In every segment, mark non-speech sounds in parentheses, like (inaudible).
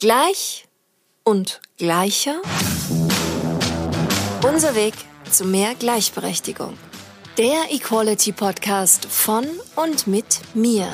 Gleich und gleicher. Unser Weg zu mehr Gleichberechtigung. Der Equality Podcast von und mit mir.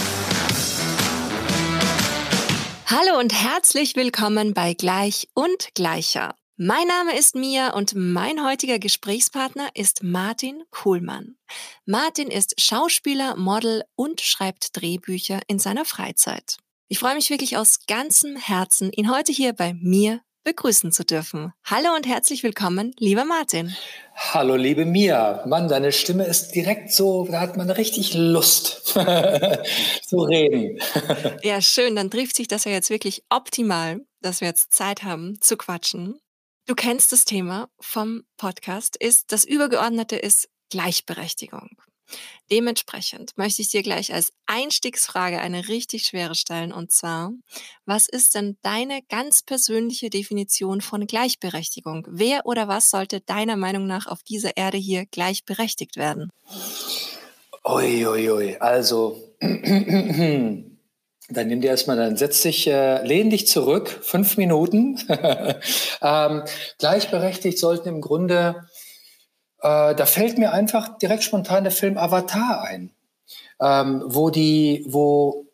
Hallo und herzlich willkommen bei Gleich und Gleicher. Mein Name ist Mia und mein heutiger Gesprächspartner ist Martin Kuhlmann. Martin ist Schauspieler, Model und schreibt Drehbücher in seiner Freizeit. Ich freue mich wirklich aus ganzem Herzen, ihn heute hier bei mir begrüßen zu dürfen. Hallo und herzlich willkommen, lieber Martin. Hallo, liebe Mia. Mann, deine Stimme ist direkt so, da hat man richtig Lust (laughs) zu reden. (laughs) ja, schön. Dann trifft sich das ja jetzt wirklich optimal, dass wir jetzt Zeit haben zu quatschen. Du kennst das Thema vom Podcast, ist das Übergeordnete ist Gleichberechtigung. Dementsprechend möchte ich dir gleich als Einstiegsfrage eine richtig schwere stellen und zwar, was ist denn deine ganz persönliche Definition von Gleichberechtigung? Wer oder was sollte deiner Meinung nach auf dieser Erde hier gleichberechtigt werden? Uiuiui, ui, ui. also (clears throat) dann nimm dir erstmal, dann setz dich, äh, lehn dich zurück, fünf Minuten. (laughs) ähm, gleichberechtigt sollten im Grunde äh, da fällt mir einfach direkt spontan der Film Avatar ein, ähm, wo die, wo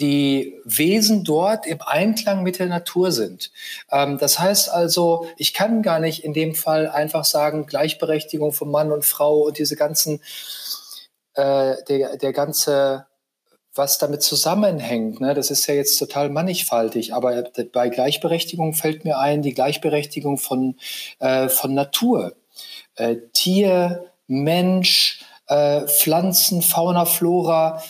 die Wesen dort im Einklang mit der Natur sind. Ähm, das heißt also, ich kann gar nicht in dem Fall einfach sagen, Gleichberechtigung von Mann und Frau und diese ganzen, äh, der, der ganze, was damit zusammenhängt, ne, das ist ja jetzt total mannigfaltig, aber bei Gleichberechtigung fällt mir ein, die Gleichberechtigung von, äh, von Natur äh, Tier, Mensch, äh, Pflanzen, Fauna, Flora.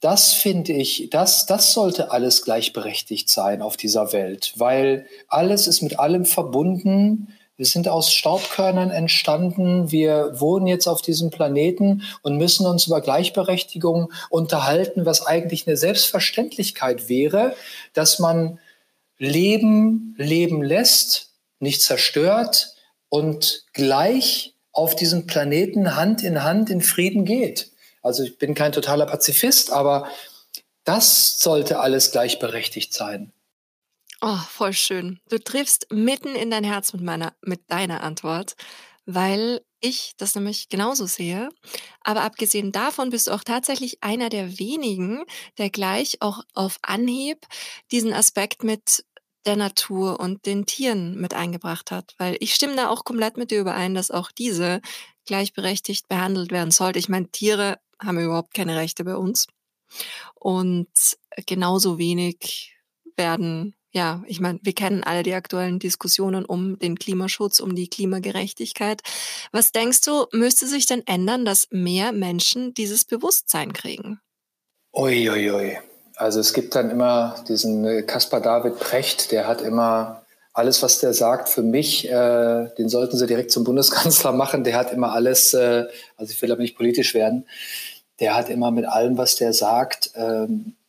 Das finde ich, das, das sollte alles gleichberechtigt sein auf dieser Welt, weil alles ist mit allem verbunden. Wir sind aus Staubkörnern entstanden. Wir wohnen jetzt auf diesem Planeten und müssen uns über Gleichberechtigung unterhalten, was eigentlich eine Selbstverständlichkeit wäre, dass man Leben leben lässt, nicht zerstört, und gleich auf diesem Planeten Hand in Hand in Frieden geht. Also ich bin kein totaler Pazifist, aber das sollte alles gleichberechtigt sein. Oh, voll schön. Du triffst mitten in dein Herz mit meiner, mit deiner Antwort, weil ich das nämlich genauso sehe. Aber abgesehen davon bist du auch tatsächlich einer der wenigen, der gleich auch auf Anhieb diesen Aspekt mit der Natur und den Tieren mit eingebracht hat. Weil ich stimme da auch komplett mit dir überein, dass auch diese gleichberechtigt behandelt werden sollte. Ich meine, Tiere haben überhaupt keine Rechte bei uns. Und genauso wenig werden, ja, ich meine, wir kennen alle die aktuellen Diskussionen um den Klimaschutz, um die Klimagerechtigkeit. Was denkst du, müsste sich denn ändern, dass mehr Menschen dieses Bewusstsein kriegen? Uiuiui. Ui, ui. Also es gibt dann immer diesen äh, Caspar David Precht, der hat immer alles, was der sagt, für mich, äh, den sollten sie direkt zum Bundeskanzler (laughs) machen. Der hat immer alles, äh, also ich will aber nicht politisch werden, der hat immer mit allem, was der sagt, äh,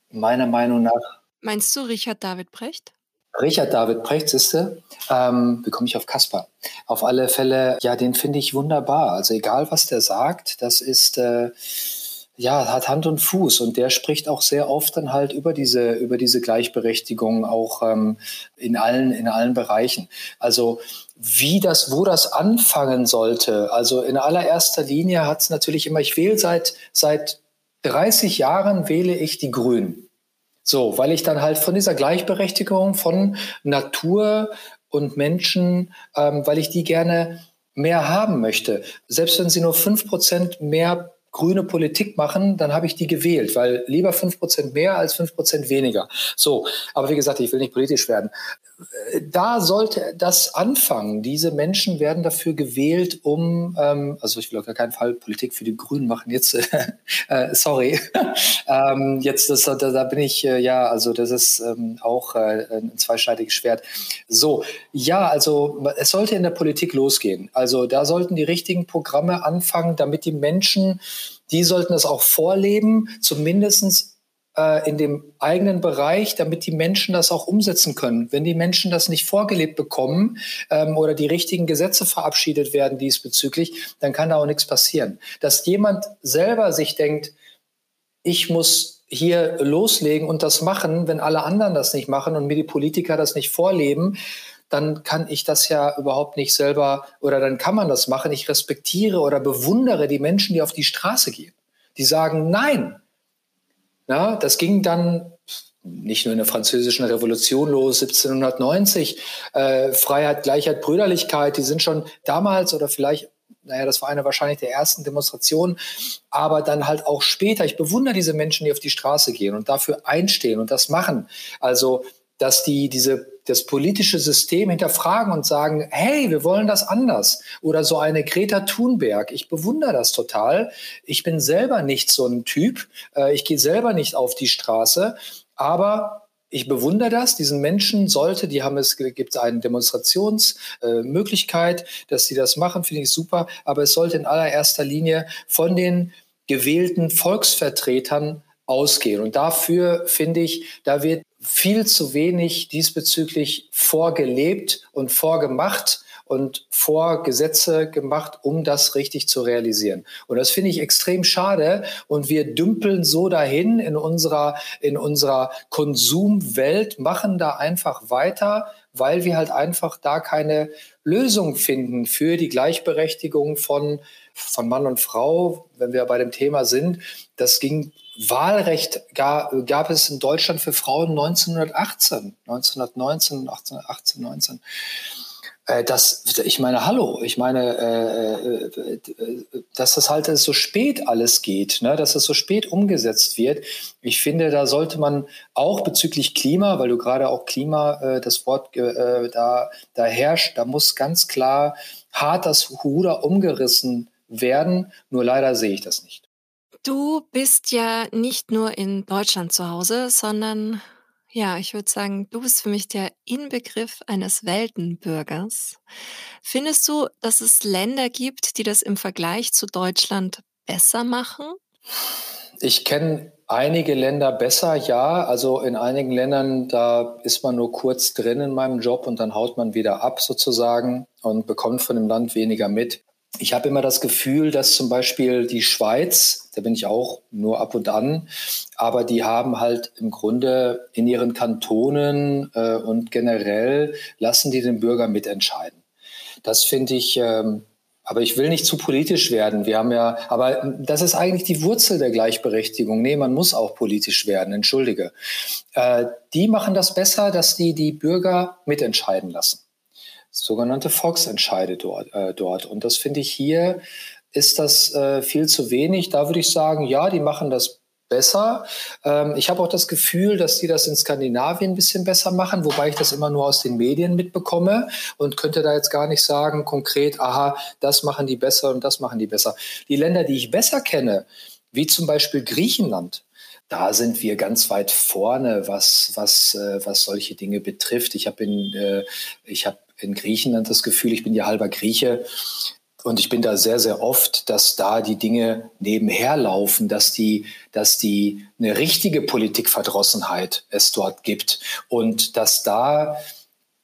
meiner Meinung nach. Meinst du Richard David Precht? Richard David Precht, siehste, ähm, wie komme ich auf Kaspar? Auf alle Fälle, ja, den finde ich wunderbar. Also egal, was der sagt, das ist, äh, ja, hat Hand und Fuß und der spricht auch sehr oft dann halt über diese, über diese Gleichberechtigung auch ähm, in allen, in allen Bereichen. Also wie das, wo das anfangen sollte. Also in allererster Linie hat es natürlich immer, ich wähle seit, seit 30 Jahren wähle ich die Grünen. So, weil ich dann halt von dieser Gleichberechtigung von Natur und Menschen, ähm, weil ich die gerne mehr haben möchte. Selbst wenn sie nur fünf Prozent mehr grüne Politik machen, dann habe ich die gewählt, weil lieber fünf Prozent mehr als fünf Prozent weniger. So, aber wie gesagt, ich will nicht politisch werden. Da sollte das anfangen. Diese Menschen werden dafür gewählt, um, ähm, also ich will auf gar keinen Fall Politik für die Grünen machen. Jetzt, (laughs) äh, sorry, (laughs) ähm, jetzt das, da, da bin ich äh, ja, also das ist ähm, auch äh, ein zweischneidiges Schwert. So, ja, also es sollte in der Politik losgehen. Also da sollten die richtigen Programme anfangen, damit die Menschen die sollten das auch vorleben, zumindest äh, in dem eigenen Bereich, damit die Menschen das auch umsetzen können. Wenn die Menschen das nicht vorgelebt bekommen ähm, oder die richtigen Gesetze verabschiedet werden diesbezüglich, dann kann da auch nichts passieren. Dass jemand selber sich denkt, ich muss hier loslegen und das machen, wenn alle anderen das nicht machen und mir die Politiker das nicht vorleben, dann kann ich das ja überhaupt nicht selber oder dann kann man das machen. Ich respektiere oder bewundere die Menschen, die auf die Straße gehen. Die sagen Nein. Ja, das ging dann nicht nur in der französischen Revolution los, 1790, äh, Freiheit, Gleichheit, Brüderlichkeit, die sind schon damals oder vielleicht naja, das war eine wahrscheinlich der ersten Demonstrationen, aber dann halt auch später. Ich bewundere diese Menschen, die auf die Straße gehen und dafür einstehen und das machen. Also, dass die diese das politische System hinterfragen und sagen, hey, wir wollen das anders. Oder so eine Greta Thunberg. Ich bewundere das total. Ich bin selber nicht so ein Typ. Äh, ich gehe selber nicht auf die Straße. Aber ich bewundere das. Diesen Menschen sollte, die haben es, gibt eine Demonstrationsmöglichkeit, äh, dass sie das machen, finde ich super. Aber es sollte in allererster Linie von den gewählten Volksvertretern ausgehen. Und dafür finde ich, da wird viel zu wenig diesbezüglich vorgelebt und vorgemacht und Vorgesetze gemacht, um das richtig zu realisieren. Und das finde ich extrem schade. Und wir dümpeln so dahin in unserer, in unserer Konsumwelt, machen da einfach weiter, weil wir halt einfach da keine Lösung finden für die Gleichberechtigung von, von Mann und Frau, wenn wir bei dem Thema sind. Das ging Wahlrecht gab, gab es in Deutschland für Frauen 1918, 1919, 18, 18 19. Das, ich meine, hallo, ich meine, äh, äh, dass das halt so spät alles geht, ne, dass es so spät umgesetzt wird. Ich finde, da sollte man auch bezüglich Klima, weil du gerade auch Klima, äh, das Wort äh, da, da herrscht, da muss ganz klar hart das Ruder umgerissen werden. Nur leider sehe ich das nicht. Du bist ja nicht nur in Deutschland zu Hause, sondern ja, ich würde sagen, du bist für mich der Inbegriff eines Weltenbürgers. Findest du, dass es Länder gibt, die das im Vergleich zu Deutschland besser machen? Ich kenne einige Länder besser, ja. Also in einigen Ländern, da ist man nur kurz drin in meinem Job und dann haut man wieder ab sozusagen und bekommt von dem Land weniger mit ich habe immer das Gefühl, dass zum Beispiel die Schweiz, da bin ich auch nur ab und an, aber die haben halt im Grunde in ihren Kantonen äh, und generell lassen die den Bürger mitentscheiden. Das finde ich, ähm, aber ich will nicht zu politisch werden. Wir haben ja, aber das ist eigentlich die Wurzel der Gleichberechtigung. Nee, man muss auch politisch werden, entschuldige. Äh, die machen das besser, dass die die Bürger mitentscheiden lassen sogenannte Volksentscheide dort. Äh, dort. Und das finde ich hier, ist das äh, viel zu wenig. Da würde ich sagen, ja, die machen das besser. Ähm, ich habe auch das Gefühl, dass die das in Skandinavien ein bisschen besser machen, wobei ich das immer nur aus den Medien mitbekomme und könnte da jetzt gar nicht sagen konkret, aha, das machen die besser und das machen die besser. Die Länder, die ich besser kenne, wie zum Beispiel Griechenland, da sind wir ganz weit vorne, was, was, äh, was solche Dinge betrifft. Ich habe äh, ich habe in Griechenland das Gefühl, ich bin ja halber Grieche, und ich bin da sehr, sehr oft, dass da die Dinge nebenher laufen, dass die, dass die eine richtige Politikverdrossenheit es dort gibt und dass da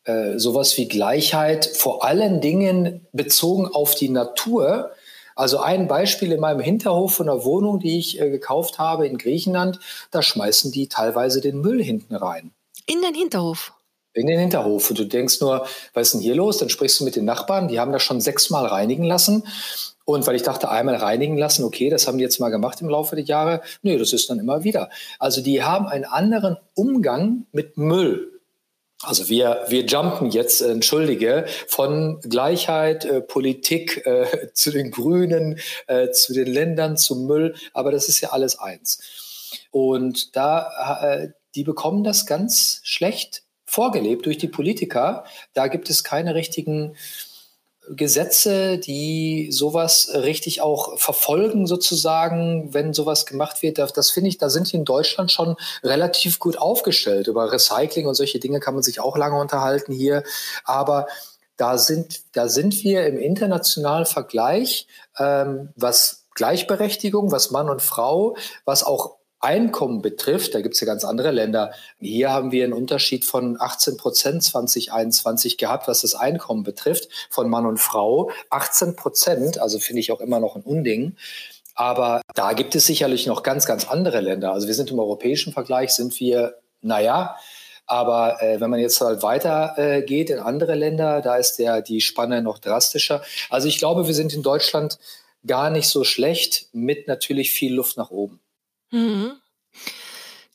äh, sowas wie Gleichheit vor allen Dingen bezogen auf die Natur. Also ein Beispiel in meinem Hinterhof von einer Wohnung, die ich äh, gekauft habe in Griechenland, da schmeißen die teilweise den Müll hinten rein. In den Hinterhof? In den Hinterhof. Und du denkst nur, was ist denn hier los? Dann sprichst du mit den Nachbarn, die haben das schon sechsmal reinigen lassen. Und weil ich dachte, einmal reinigen lassen, okay, das haben die jetzt mal gemacht im Laufe der Jahre. Nee, das ist dann immer wieder. Also die haben einen anderen Umgang mit Müll. Also wir, wir jumpen jetzt, äh, entschuldige, von Gleichheit, äh, Politik äh, (laughs) zu den Grünen, äh, zu den Ländern, zum Müll, aber das ist ja alles eins. Und da, äh, die bekommen das ganz schlecht vorgelebt durch die Politiker. Da gibt es keine richtigen Gesetze, die sowas richtig auch verfolgen, sozusagen, wenn sowas gemacht wird. Das finde ich, da sind die in Deutschland schon relativ gut aufgestellt. Über Recycling und solche Dinge kann man sich auch lange unterhalten hier. Aber da sind, da sind wir im internationalen Vergleich, ähm, was Gleichberechtigung, was Mann und Frau, was auch Einkommen betrifft, da gibt es ja ganz andere Länder. Hier haben wir einen Unterschied von 18 Prozent 2021 gehabt, was das Einkommen betrifft, von Mann und Frau. 18 Prozent, also finde ich auch immer noch ein Unding. Aber da gibt es sicherlich noch ganz, ganz andere Länder. Also wir sind im europäischen Vergleich, sind wir, naja, aber äh, wenn man jetzt halt weiter äh, geht in andere Länder, da ist der, die Spanne noch drastischer. Also ich glaube, wir sind in Deutschland gar nicht so schlecht, mit natürlich viel Luft nach oben. Mhm.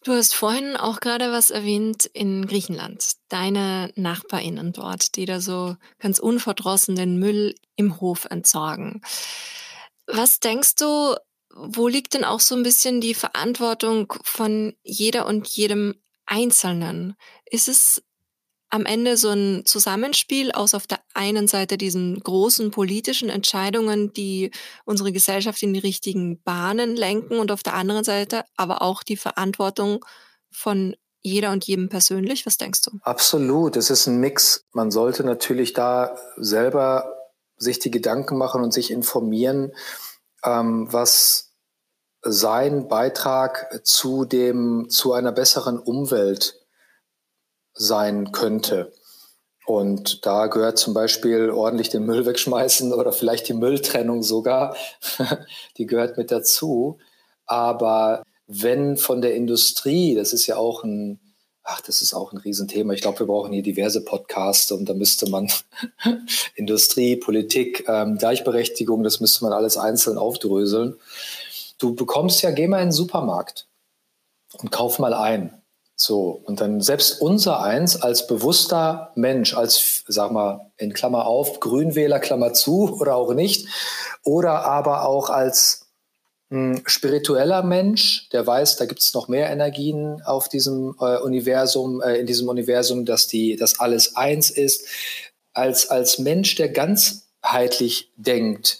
Du hast vorhin auch gerade was erwähnt in Griechenland. Deine NachbarInnen dort, die da so ganz unverdrossen den Müll im Hof entsorgen. Was denkst du, wo liegt denn auch so ein bisschen die Verantwortung von jeder und jedem Einzelnen? Ist es am Ende so ein Zusammenspiel aus auf der einen Seite diesen großen politischen Entscheidungen, die unsere Gesellschaft in die richtigen Bahnen lenken und auf der anderen Seite aber auch die Verantwortung von jeder und jedem persönlich? Was denkst du? Absolut, es ist ein Mix. Man sollte natürlich da selber sich die Gedanken machen und sich informieren, ähm, was sein Beitrag zu dem, zu einer besseren Umwelt sein könnte. Und da gehört zum Beispiel ordentlich den Müll wegschmeißen (laughs) oder vielleicht die Mülltrennung sogar. (laughs) die gehört mit dazu. Aber wenn von der Industrie, das ist ja auch ein, ach, das ist auch ein Riesenthema. Ich glaube, wir brauchen hier diverse Podcasts und da müsste man (laughs) Industrie, Politik, ähm, Gleichberechtigung, das müsste man alles einzeln aufdröseln. Du bekommst ja, geh mal in den Supermarkt und kauf mal ein. So, und dann selbst unser eins als bewusster Mensch, als, sag mal, in Klammer auf, Grünwähler, Klammer zu (laughs) oder auch nicht, oder aber auch als mh, hm, spiritueller Mensch, der weiß, da gibt es noch mehr Energien auf diesem äh, Universum, äh, in diesem Universum, dass die, dass alles eins ist, als, als Mensch, der ganzheitlich denkt.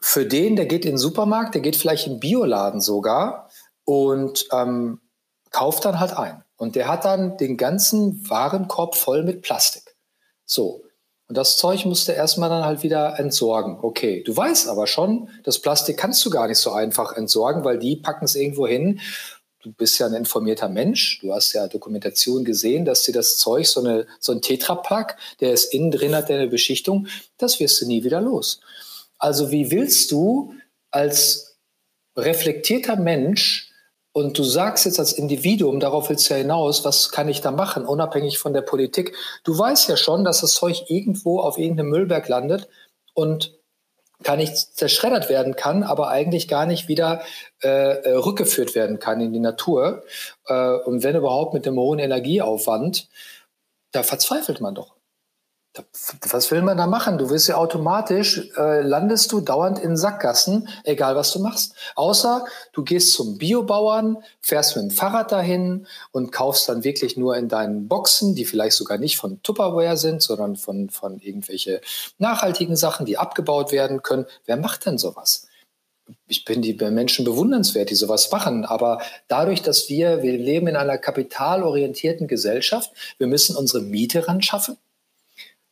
Für den, der geht in den Supermarkt, der geht vielleicht in den Bioladen sogar und ähm, kauft dann halt ein. Und der hat dann den ganzen Warenkorb voll mit Plastik. So. Und das Zeug musste erstmal dann halt wieder entsorgen. Okay, du weißt aber schon, das Plastik kannst du gar nicht so einfach entsorgen, weil die packen es irgendwo hin. Du bist ja ein informierter Mensch. Du hast ja Dokumentation gesehen, dass dir das Zeug, so, eine, so ein Tetrapack, der ist innen drin hat, eine Beschichtung, das wirst du nie wieder los. Also wie willst du als reflektierter Mensch und du sagst jetzt als Individuum, darauf willst du ja hinaus, was kann ich da machen, unabhängig von der Politik. Du weißt ja schon, dass das Zeug irgendwo auf irgendeinem Müllberg landet und gar nicht zerschreddert werden kann, aber eigentlich gar nicht wieder äh, äh, rückgeführt werden kann in die Natur. Äh, und wenn überhaupt mit dem hohen Energieaufwand, da verzweifelt man doch. Was will man da machen? Du wirst ja automatisch, äh, landest du dauernd in Sackgassen, egal was du machst. Außer du gehst zum Biobauern, fährst mit dem Fahrrad dahin und kaufst dann wirklich nur in deinen Boxen, die vielleicht sogar nicht von Tupperware sind, sondern von, von irgendwelche nachhaltigen Sachen, die abgebaut werden können. Wer macht denn sowas? ich bin die Menschen bewundernswert, die sowas machen. Aber dadurch, dass wir, wir leben in einer kapitalorientierten Gesellschaft, wir müssen unsere Miete ran schaffen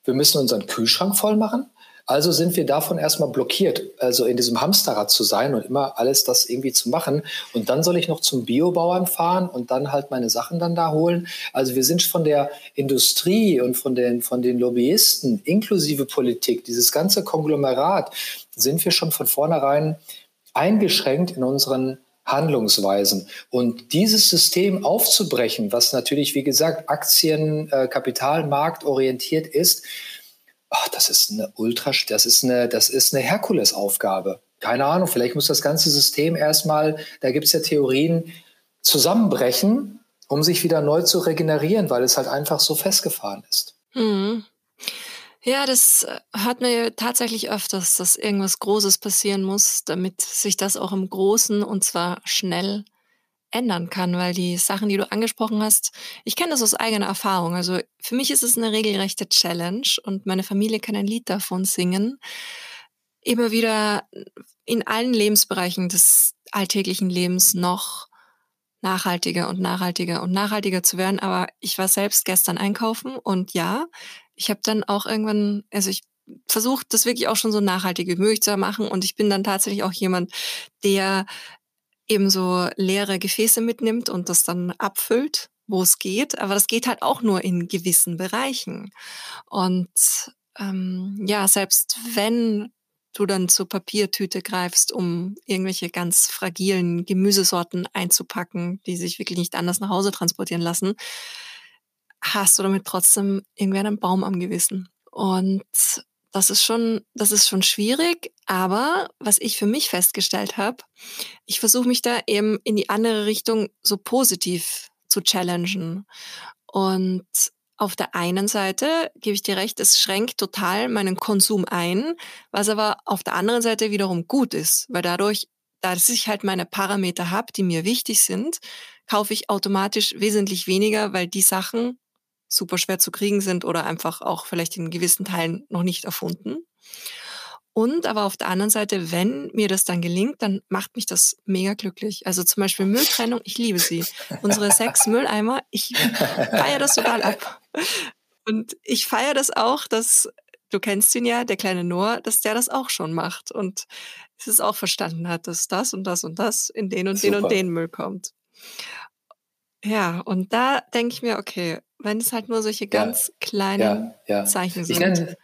wir müssen unseren Kühlschrank voll machen. Also sind wir davon erstmal blockiert, also in diesem Hamsterrad zu sein und immer alles das irgendwie zu machen. Und dann soll ich noch zum Biobauern fahren und dann halt meine Sachen dann da holen. Also wir sind von der Industrie und von den, von den Lobbyisten inklusive Politik, dieses ganze Konglomerat, sind wir schon von vornherein eingeschränkt in unseren Handlungsweisen. Und dieses System aufzubrechen, was natürlich, wie gesagt, Aktien, äh, orientiert ist, ach, das ist eine Ultra, das ist eine, das ist eine Herkulesaufgabe. Keine Ahnung, vielleicht muss das ganze System erstmal, da gibt es ja Theorien, zusammenbrechen, um sich wieder neu zu regenerieren, weil es halt einfach so festgefahren ist. Mhm. Ja, das äh, hört man ja tatsächlich öfters, dass irgendwas Großes passieren muss, damit sich das auch im Großen und zwar schnell ändern kann, weil die Sachen, die du angesprochen hast, ich kenne das aus eigener Erfahrung. Also für mich ist es eine regelrechte Challenge und meine Familie kann ein Lied davon singen. Immer wieder in allen Lebensbereichen des alltäglichen Lebens noch nachhaltiger und nachhaltiger und nachhaltiger zu werden. Aber ich war selbst gestern einkaufen und ja, ich habe dann auch irgendwann, also ich versuche das wirklich auch schon so nachhaltig wie möglich zu machen und ich bin dann tatsächlich auch jemand, der eben so leere Gefäße mitnimmt und das dann abfüllt, wo es geht. Aber das geht halt auch nur in gewissen Bereichen. Und ähm, ja, selbst wenn du dann zur Papiertüte greifst, um irgendwelche ganz fragilen Gemüsesorten einzupacken, die sich wirklich nicht anders nach Hause transportieren lassen, hast du damit trotzdem irgendwie einen Baum am Gewissen. Und das ist schon, das ist schon schwierig, aber was ich für mich festgestellt habe, ich versuche mich da eben in die andere Richtung so positiv zu challengen. Und auf der einen Seite gebe ich dir recht, es schränkt total meinen Konsum ein, was aber auf der anderen Seite wiederum gut ist, weil dadurch, dass ich halt meine Parameter habe, die mir wichtig sind, kaufe ich automatisch wesentlich weniger, weil die Sachen super schwer zu kriegen sind oder einfach auch vielleicht in gewissen Teilen noch nicht erfunden. Und aber auf der anderen Seite, wenn mir das dann gelingt, dann macht mich das mega glücklich. Also zum Beispiel Mülltrennung, ich liebe sie. Unsere sechs (laughs) Mülleimer, ich feiere das total ab. Und ich feiere das auch, dass, du kennst ihn ja, der kleine Noah, dass der das auch schon macht und es auch verstanden hat, dass das und das und das in den und Super. den und den Müll kommt. Ja, und da denke ich mir, okay, wenn es halt nur solche ganz ja, kleinen ja, ja. Zeichen sind. Ich nenne,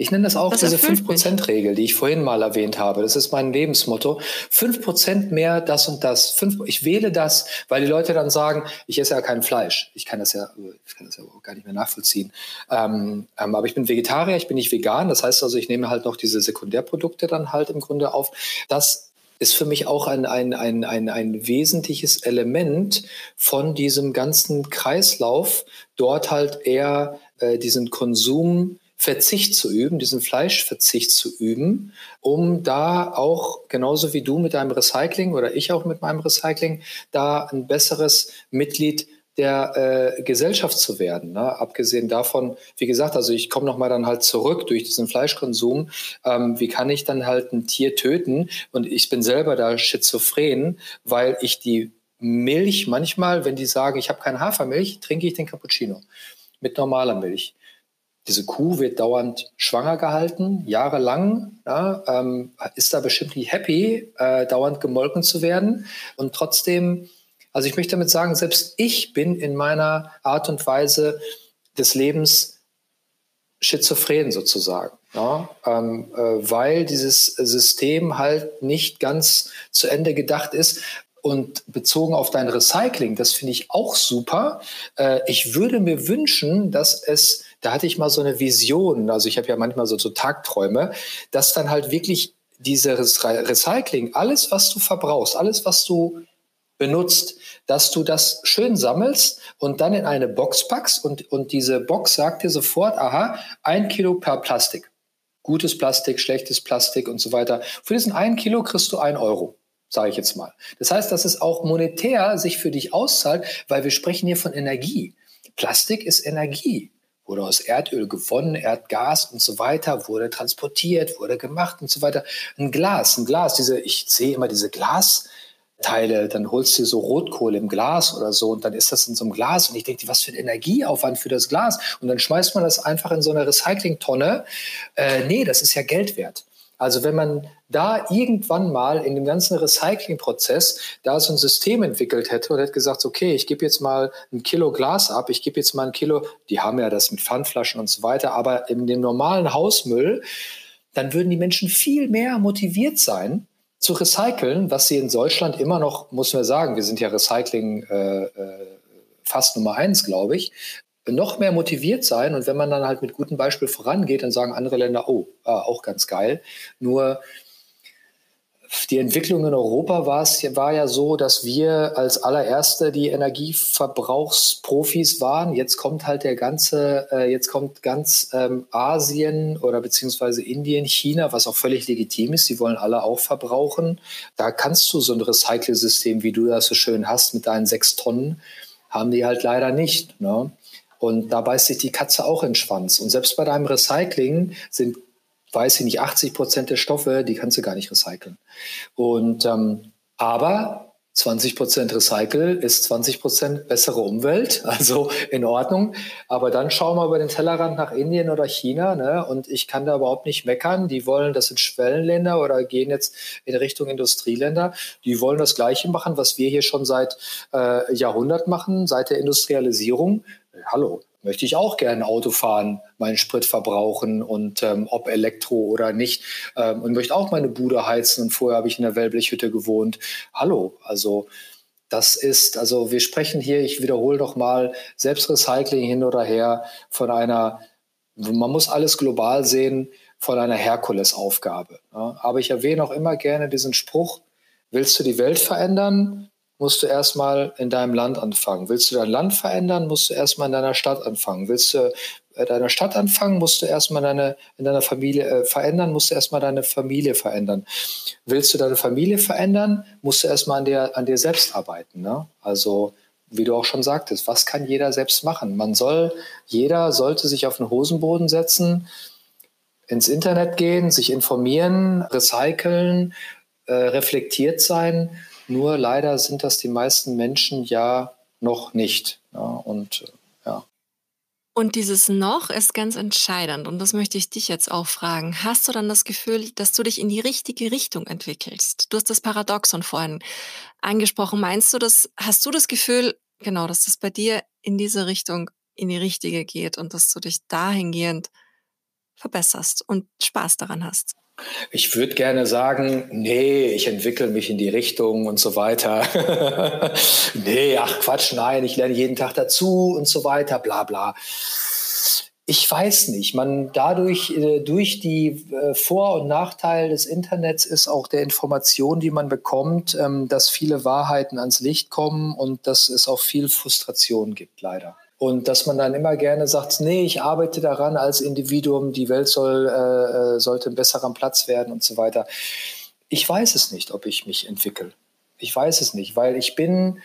ich nenne das auch das diese 5%-Regel, die ich vorhin mal erwähnt habe. Das ist mein Lebensmotto. 5% mehr das und das. Fünf, ich wähle das, weil die Leute dann sagen, ich esse ja kein Fleisch. Ich kann das ja, ich kann das ja gar nicht mehr nachvollziehen. Ähm, ähm, aber ich bin Vegetarier, ich bin nicht vegan. Das heißt also, ich nehme halt noch diese Sekundärprodukte dann halt im Grunde auf. Das ist für mich auch ein, ein, ein, ein, ein wesentliches Element von diesem ganzen Kreislauf, dort halt eher äh, diesen Konsumverzicht zu üben, diesen Fleischverzicht zu üben, um da auch, genauso wie du mit deinem Recycling oder ich auch mit meinem Recycling, da ein besseres Mitglied der äh, Gesellschaft zu werden. Ne? Abgesehen davon, wie gesagt, also ich komme nochmal dann halt zurück durch diesen Fleischkonsum. Ähm, wie kann ich dann halt ein Tier töten? Und ich bin selber da schizophren, weil ich die Milch manchmal, wenn die sagen, ich habe keine Hafermilch, trinke ich den Cappuccino mit normaler Milch. Diese Kuh wird dauernd schwanger gehalten, jahrelang, ja, ähm, ist da bestimmt nicht happy, äh, dauernd gemolken zu werden. Und trotzdem also ich möchte damit sagen, selbst ich bin in meiner Art und Weise des Lebens schizophren sozusagen, ja, ähm, äh, weil dieses System halt nicht ganz zu Ende gedacht ist. Und bezogen auf dein Recycling, das finde ich auch super. Äh, ich würde mir wünschen, dass es, da hatte ich mal so eine Vision, also ich habe ja manchmal so, so Tagträume, dass dann halt wirklich dieses Recycling, alles, was du verbrauchst, alles, was du benutzt, dass du das schön sammelst und dann in eine Box packst und, und diese Box sagt dir sofort, aha, ein Kilo per Plastik. Gutes Plastik, schlechtes Plastik und so weiter. Für diesen ein Kilo kriegst du ein Euro sage ich jetzt mal. Das heißt, dass es auch monetär sich für dich auszahlt, weil wir sprechen hier von Energie. Plastik ist Energie. Wurde aus Erdöl gewonnen, Erdgas und so weiter, wurde transportiert, wurde gemacht und so weiter. Ein Glas, ein Glas, diese, ich sehe immer diese Glas, Teile, dann holst du so Rotkohl im Glas oder so und dann ist das in so einem Glas und ich denke, was für ein Energieaufwand für das Glas und dann schmeißt man das einfach in so eine Recyclingtonne. Äh, nee, das ist ja Geld wert. Also wenn man da irgendwann mal in dem ganzen Recyclingprozess da so ein System entwickelt hätte und hätte gesagt, okay, ich gebe jetzt mal ein Kilo Glas ab, ich gebe jetzt mal ein Kilo, die haben ja das mit Pfandflaschen und so weiter, aber in dem normalen Hausmüll, dann würden die Menschen viel mehr motiviert sein, zu recyceln, was sie in Deutschland immer noch, muss man sagen, wir sind ja Recycling äh, äh, fast Nummer eins, glaube ich, noch mehr motiviert sein. Und wenn man dann halt mit gutem Beispiel vorangeht, dann sagen andere Länder, oh, äh, auch ganz geil. Nur die Entwicklung in Europa war es war ja so, dass wir als allererste die Energieverbrauchsprofis waren. Jetzt kommt halt der ganze, äh, jetzt kommt ganz ähm, Asien oder beziehungsweise Indien, China, was auch völlig legitim ist. Die wollen alle auch verbrauchen. Da kannst du so ein Recycle-System, wie du das so schön hast, mit deinen sechs Tonnen, haben die halt leider nicht. Ne? Und da beißt sich die Katze auch in den Schwanz. Und selbst bei deinem Recycling sind weiß ich nicht, 80 Prozent der Stoffe, die kannst du gar nicht recyceln. Und ähm, aber 20 Prozent Recycle ist 20 Prozent bessere Umwelt, (laughs) also in Ordnung. Aber dann schauen wir über den Tellerrand nach Indien oder China, ne? Und ich kann da überhaupt nicht meckern. Die wollen, das sind Schwellenländer oder gehen jetzt in Richtung Industrieländer. Die wollen das Gleiche machen, was wir hier schon seit äh, Jahrhundert machen, seit der Industrialisierung. Hallo, möchte ich auch gerne Auto fahren, meinen Sprit verbrauchen und ähm, ob Elektro oder nicht ähm, und möchte auch meine Bude heizen und vorher habe ich in der Wellblechhütte gewohnt. Hallo, also das ist, also wir sprechen hier, ich wiederhole doch mal, Selbstrecycling hin oder her von einer, man muss alles global sehen, von einer Herkulesaufgabe. Ja. Aber ich erwähne auch immer gerne diesen Spruch, willst du die Welt verändern, musst du erstmal in deinem Land anfangen. Willst du dein Land verändern, musst du erstmal in deiner Stadt anfangen. Willst du in deiner Stadt anfangen, musst du erstmal deine, in deiner Familie äh, verändern, musst du erstmal deine Familie verändern. Willst du deine Familie verändern, musst du erstmal an dir, an dir selbst arbeiten. Ne? Also, wie du auch schon sagtest, was kann jeder selbst machen? Man soll, jeder sollte sich auf den Hosenboden setzen, ins Internet gehen, sich informieren, recyceln, äh, reflektiert sein nur leider sind das die meisten Menschen ja noch nicht. Ja, und äh, ja. Und dieses noch ist ganz entscheidend. Und das möchte ich dich jetzt auch fragen. Hast du dann das Gefühl, dass du dich in die richtige Richtung entwickelst? Du hast das Paradoxon vorhin angesprochen. Meinst du das, hast du das Gefühl, genau, dass das bei dir in diese Richtung, in die richtige geht und dass du dich dahingehend verbesserst und Spaß daran hast? Ich würde gerne sagen, nee, ich entwickle mich in die Richtung und so weiter. (laughs) nee, ach Quatsch, nein, ich lerne jeden Tag dazu und so weiter, bla bla. Ich weiß nicht. Man dadurch, äh, durch die äh, Vor- und Nachteile des Internets ist auch der Information, die man bekommt, ähm, dass viele Wahrheiten ans Licht kommen und dass es auch viel Frustration gibt, leider. Und dass man dann immer gerne sagt, nee, ich arbeite daran als Individuum, die Welt soll, äh, äh, sollte ein besserer Platz werden und so weiter. Ich weiß es nicht, ob ich mich entwickle. Ich weiß es nicht, weil ich bin,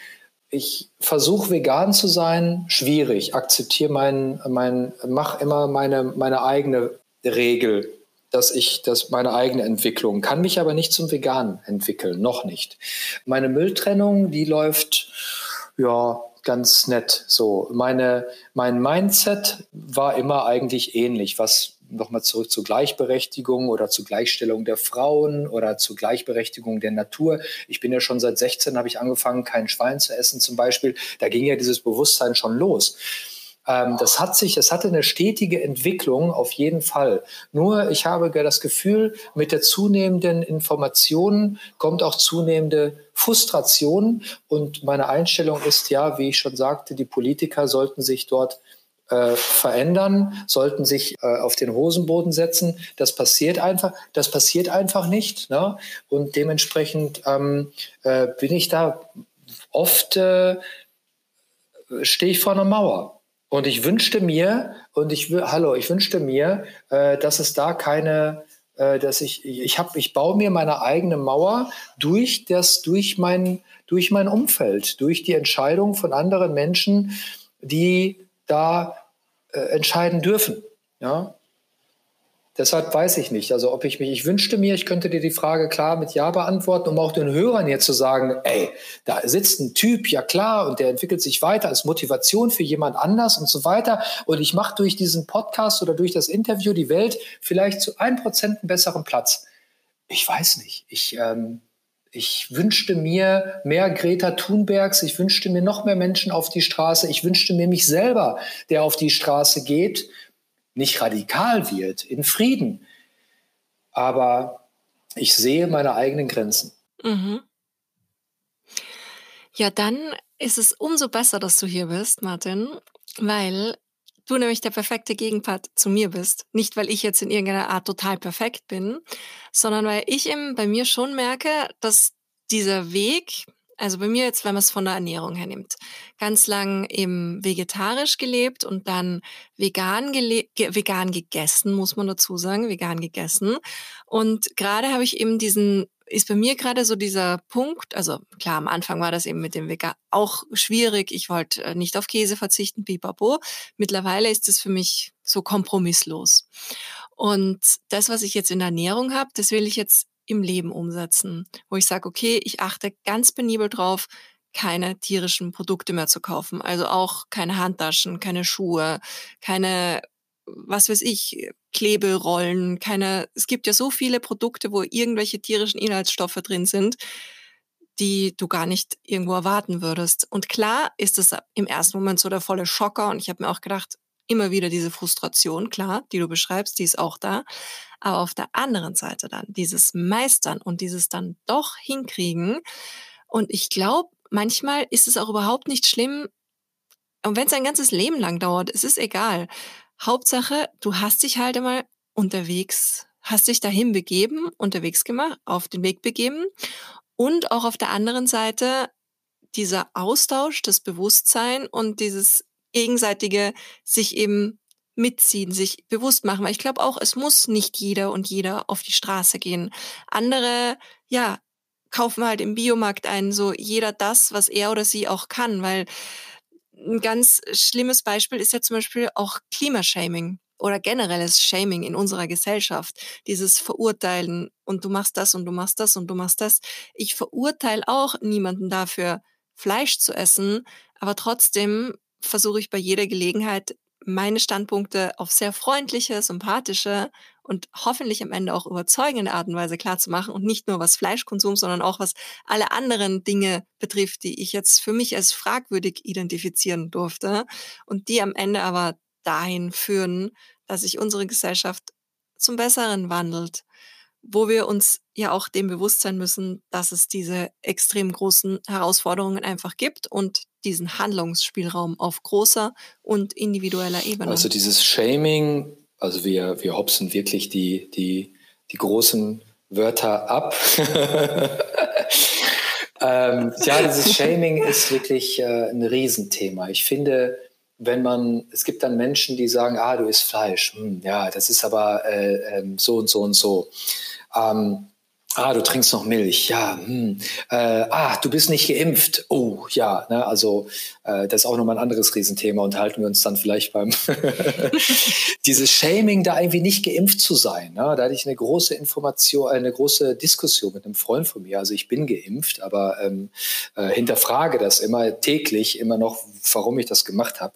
ich versuche vegan zu sein, schwierig, akzeptiere mein, mein, mach immer meine, meine eigene Regel, dass ich das meine eigene Entwicklung kann mich aber nicht zum Vegan entwickeln, noch nicht. Meine Mülltrennung, die läuft ja ganz nett. So, meine, mein Mindset war immer eigentlich ähnlich, was nochmal zurück zur Gleichberechtigung oder zur Gleichstellung der Frauen oder zur Gleichberechtigung der Natur. Ich bin ja schon seit 16, habe ich angefangen, kein Schwein zu essen zum Beispiel. Da ging ja dieses Bewusstsein schon los. Ähm, das hat sich, es hatte eine stetige Entwicklung auf jeden Fall. Nur ich habe das Gefühl, mit der zunehmenden Information kommt auch zunehmende Frustration. Und meine Einstellung ist ja, wie ich schon sagte, die Politiker sollten sich dort äh, verändern, sollten sich äh, auf den Hosenboden setzen. Das passiert einfach, das passiert einfach nicht. Ne? Und dementsprechend ähm, äh, bin ich da oft äh, stehe ich vor einer Mauer. Und ich wünschte mir, und ich hallo, ich wünschte mir, äh, dass es da keine, äh, dass ich, ich habe, ich baue mir meine eigene Mauer durch das, durch mein, durch mein Umfeld, durch die Entscheidung von anderen Menschen, die da äh, entscheiden dürfen. Ja, Deshalb weiß ich nicht. Also ob ich mich, ich wünschte mir, ich könnte dir die Frage klar mit Ja beantworten, um auch den Hörern jetzt zu sagen, ey, da sitzt ein Typ, ja klar, und der entwickelt sich weiter als Motivation für jemand anders und so weiter. Und ich mache durch diesen Podcast oder durch das Interview die Welt vielleicht zu ein Prozent einen besseren Platz. Ich weiß nicht. Ich, ähm, ich wünschte mir mehr Greta Thunbergs, ich wünschte mir noch mehr Menschen auf die Straße, ich wünschte mir mich selber, der auf die Straße geht nicht radikal wird, in Frieden. Aber ich sehe meine eigenen Grenzen. Mhm. Ja, dann ist es umso besser, dass du hier bist, Martin, weil du nämlich der perfekte Gegenpart zu mir bist. Nicht, weil ich jetzt in irgendeiner Art total perfekt bin, sondern weil ich eben bei mir schon merke, dass dieser Weg, also bei mir jetzt, wenn man es von der Ernährung her nimmt, ganz lang eben vegetarisch gelebt und dann vegan, ge vegan gegessen, muss man dazu sagen, vegan gegessen. Und gerade habe ich eben diesen, ist bei mir gerade so dieser Punkt, also klar, am Anfang war das eben mit dem Vegan auch schwierig. Ich wollte äh, nicht auf Käse verzichten, pipapo. Mittlerweile ist es für mich so kompromisslos. Und das, was ich jetzt in der Ernährung habe, das will ich jetzt im Leben umsetzen, wo ich sage, okay, ich achte ganz penibel drauf, keine tierischen Produkte mehr zu kaufen. Also auch keine Handtaschen, keine Schuhe, keine, was weiß ich, Kleberollen, keine, es gibt ja so viele Produkte, wo irgendwelche tierischen Inhaltsstoffe drin sind, die du gar nicht irgendwo erwarten würdest. Und klar ist es im ersten Moment so der volle Schocker und ich habe mir auch gedacht, immer wieder diese Frustration, klar, die du beschreibst, die ist auch da. Aber auf der anderen Seite dann dieses Meistern und dieses dann doch hinkriegen. Und ich glaube, manchmal ist es auch überhaupt nicht schlimm. Und wenn es ein ganzes Leben lang dauert, es ist egal. Hauptsache, du hast dich halt einmal unterwegs, hast dich dahin begeben, unterwegs gemacht, auf den Weg begeben. Und auch auf der anderen Seite dieser Austausch, das Bewusstsein und dieses gegenseitige sich eben mitziehen, sich bewusst machen. Weil ich glaube auch, es muss nicht jeder und jeder auf die Straße gehen. Andere, ja, kaufen halt im Biomarkt ein, so jeder das, was er oder sie auch kann, weil ein ganz schlimmes Beispiel ist ja zum Beispiel auch Klimashaming oder generelles Shaming in unserer Gesellschaft. Dieses Verurteilen und du machst das und du machst das und du machst das. Ich verurteile auch niemanden dafür, Fleisch zu essen, aber trotzdem versuche ich bei jeder Gelegenheit, meine Standpunkte auf sehr freundliche, sympathische und hoffentlich am Ende auch überzeugende Art und Weise klarzumachen und nicht nur was Fleischkonsum, sondern auch was alle anderen Dinge betrifft, die ich jetzt für mich als fragwürdig identifizieren durfte und die am Ende aber dahin führen, dass sich unsere Gesellschaft zum Besseren wandelt wo wir uns ja auch dem bewusst sein müssen, dass es diese extrem großen Herausforderungen einfach gibt und diesen Handlungsspielraum auf großer und individueller Ebene. Also dieses Shaming, also wir, wir hopsen wirklich die, die, die großen Wörter ab. (laughs) ähm, ja, dieses Shaming ist wirklich äh, ein Riesenthema. Ich finde, wenn man, es gibt dann Menschen, die sagen, ah, du isst Fleisch. Hm, ja, das ist aber äh, äh, so und so und so. Ähm, Ah, du trinkst noch Milch, ja. Hm. Äh, ah, du bist nicht geimpft. Oh, ja. Ne? Also äh, das ist auch nochmal ein anderes Riesenthema. Unterhalten wir uns dann vielleicht beim (laughs) dieses Shaming, da irgendwie nicht geimpft zu sein. Ne? Da hatte ich eine große Information, eine große Diskussion mit einem Freund von mir. Also ich bin geimpft, aber ähm, äh, hinterfrage das immer täglich, immer noch, warum ich das gemacht habe.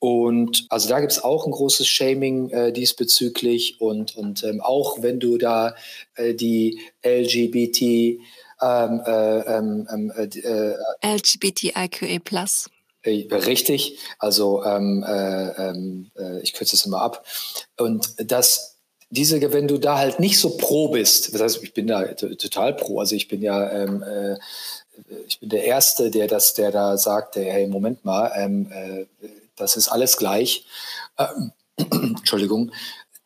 Und also da gibt es auch ein großes Shaming äh, diesbezüglich. Und, und ähm, auch wenn du da äh, die LGBT ähm, äh, ähm, ähm äh, äh LGBTIQA Plus. Äh, richtig, also ähm, äh, ähm, ich kürze es immer ab. Und das diese, wenn du da halt nicht so pro bist, das heißt, ich bin da total pro, also ich bin ja ähm, äh, ich bin der Erste, der das, der da sagt, hey, Moment mal, ähm, äh, das ist alles gleich. Ähm, (clears throat) Entschuldigung,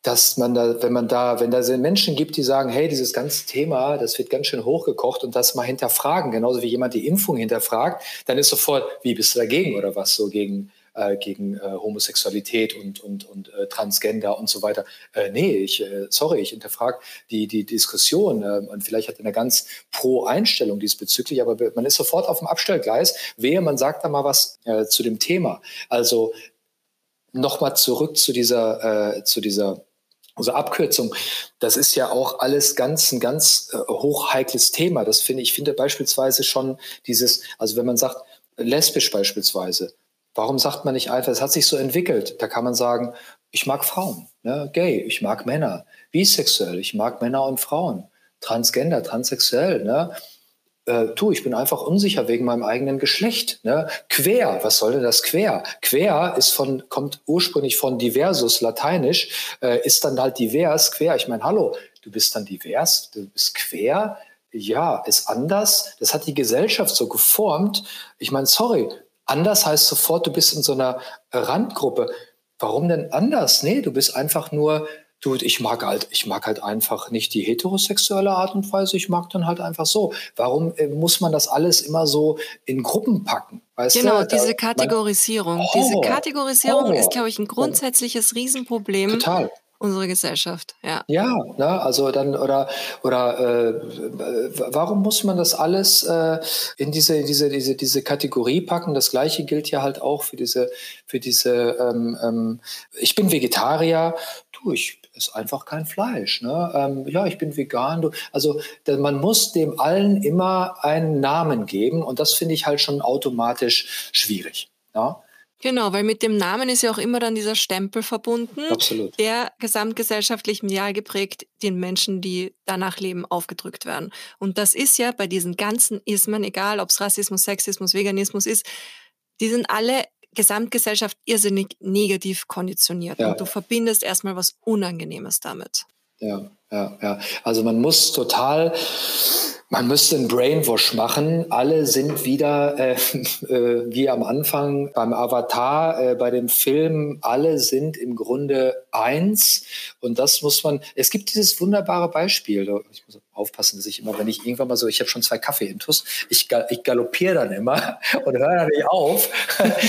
dass man da, wenn man da, wenn da Menschen gibt, die sagen, hey, dieses ganze Thema, das wird ganz schön hochgekocht und das mal hinterfragen, genauso wie jemand die Impfung hinterfragt, dann ist sofort, wie bist du dagegen oder was so gegen äh, gegen äh, Homosexualität und, und, und äh, Transgender und so weiter. Äh, nee, ich, äh, sorry, ich hinterfrage die, die Diskussion äh, und vielleicht hat er eine ganz pro Einstellung diesbezüglich, aber man ist sofort auf dem Abstellgleis. Wehe, man sagt da mal was äh, zu dem Thema. Also nochmal zurück zu dieser, äh, zu dieser also Abkürzung, das ist ja auch alles ganz ein ganz äh, hochheikles Thema. Das finde ich finde beispielsweise schon dieses, also wenn man sagt lesbisch beispielsweise, Warum sagt man nicht einfach, es hat sich so entwickelt? Da kann man sagen, ich mag Frauen, ne? gay, ich mag Männer, bisexuell, ich mag Männer und Frauen, transgender, transsexuell. Ne? Äh, du, ich bin einfach unsicher wegen meinem eigenen Geschlecht. Ne? Quer, was soll denn das quer? Quer ist von, kommt ursprünglich von diversus, lateinisch, äh, ist dann halt divers, quer. Ich meine, hallo, du bist dann divers, du bist quer. Ja, ist anders. Das hat die Gesellschaft so geformt. Ich meine, sorry, Anders heißt sofort, du bist in so einer Randgruppe. Warum denn anders? Nee, du bist einfach nur, du, ich mag halt, ich mag halt einfach nicht die heterosexuelle Art und Weise, ich mag dann halt einfach so. Warum äh, muss man das alles immer so in Gruppen packen? Weißt genau, du? diese Kategorisierung. Man, diese Kategorisierung Horror. ist, glaube ich, ein grundsätzliches Riesenproblem. Total unsere Gesellschaft. Ja, ja ne? also dann oder oder äh, warum muss man das alles äh, in diese diese diese diese Kategorie packen? Das gleiche gilt ja halt auch für diese für diese. Ähm, ähm, ich bin Vegetarier. Du, ich ist einfach kein Fleisch. Ne? Ähm, ja, ich bin vegan. Du, also man muss dem allen immer einen Namen geben und das finde ich halt schon automatisch schwierig. Ja? Genau, weil mit dem Namen ist ja auch immer dann dieser Stempel verbunden, Absolut. der gesamtgesellschaftlich medial geprägt den Menschen, die danach leben, aufgedrückt werden. Und das ist ja bei diesen ganzen Ismen, egal ob es Rassismus, Sexismus, Veganismus ist, die sind alle Gesamtgesellschaft irrsinnig negativ konditioniert. Ja. Und du verbindest erstmal was Unangenehmes damit. Ja, ja, ja. Also man muss total man müsste einen Brainwash machen. Alle sind wieder äh, (laughs) äh, wie am Anfang beim Avatar, äh, bei dem Film. Alle sind im Grunde eins. Und das muss man. Es gibt dieses wunderbare Beispiel. Ich muss aufpassen, dass ich immer, wenn ich irgendwann mal so, ich habe schon zwei Kaffee intus, ich, ich galoppiere dann immer (laughs) und höre dann nicht auf.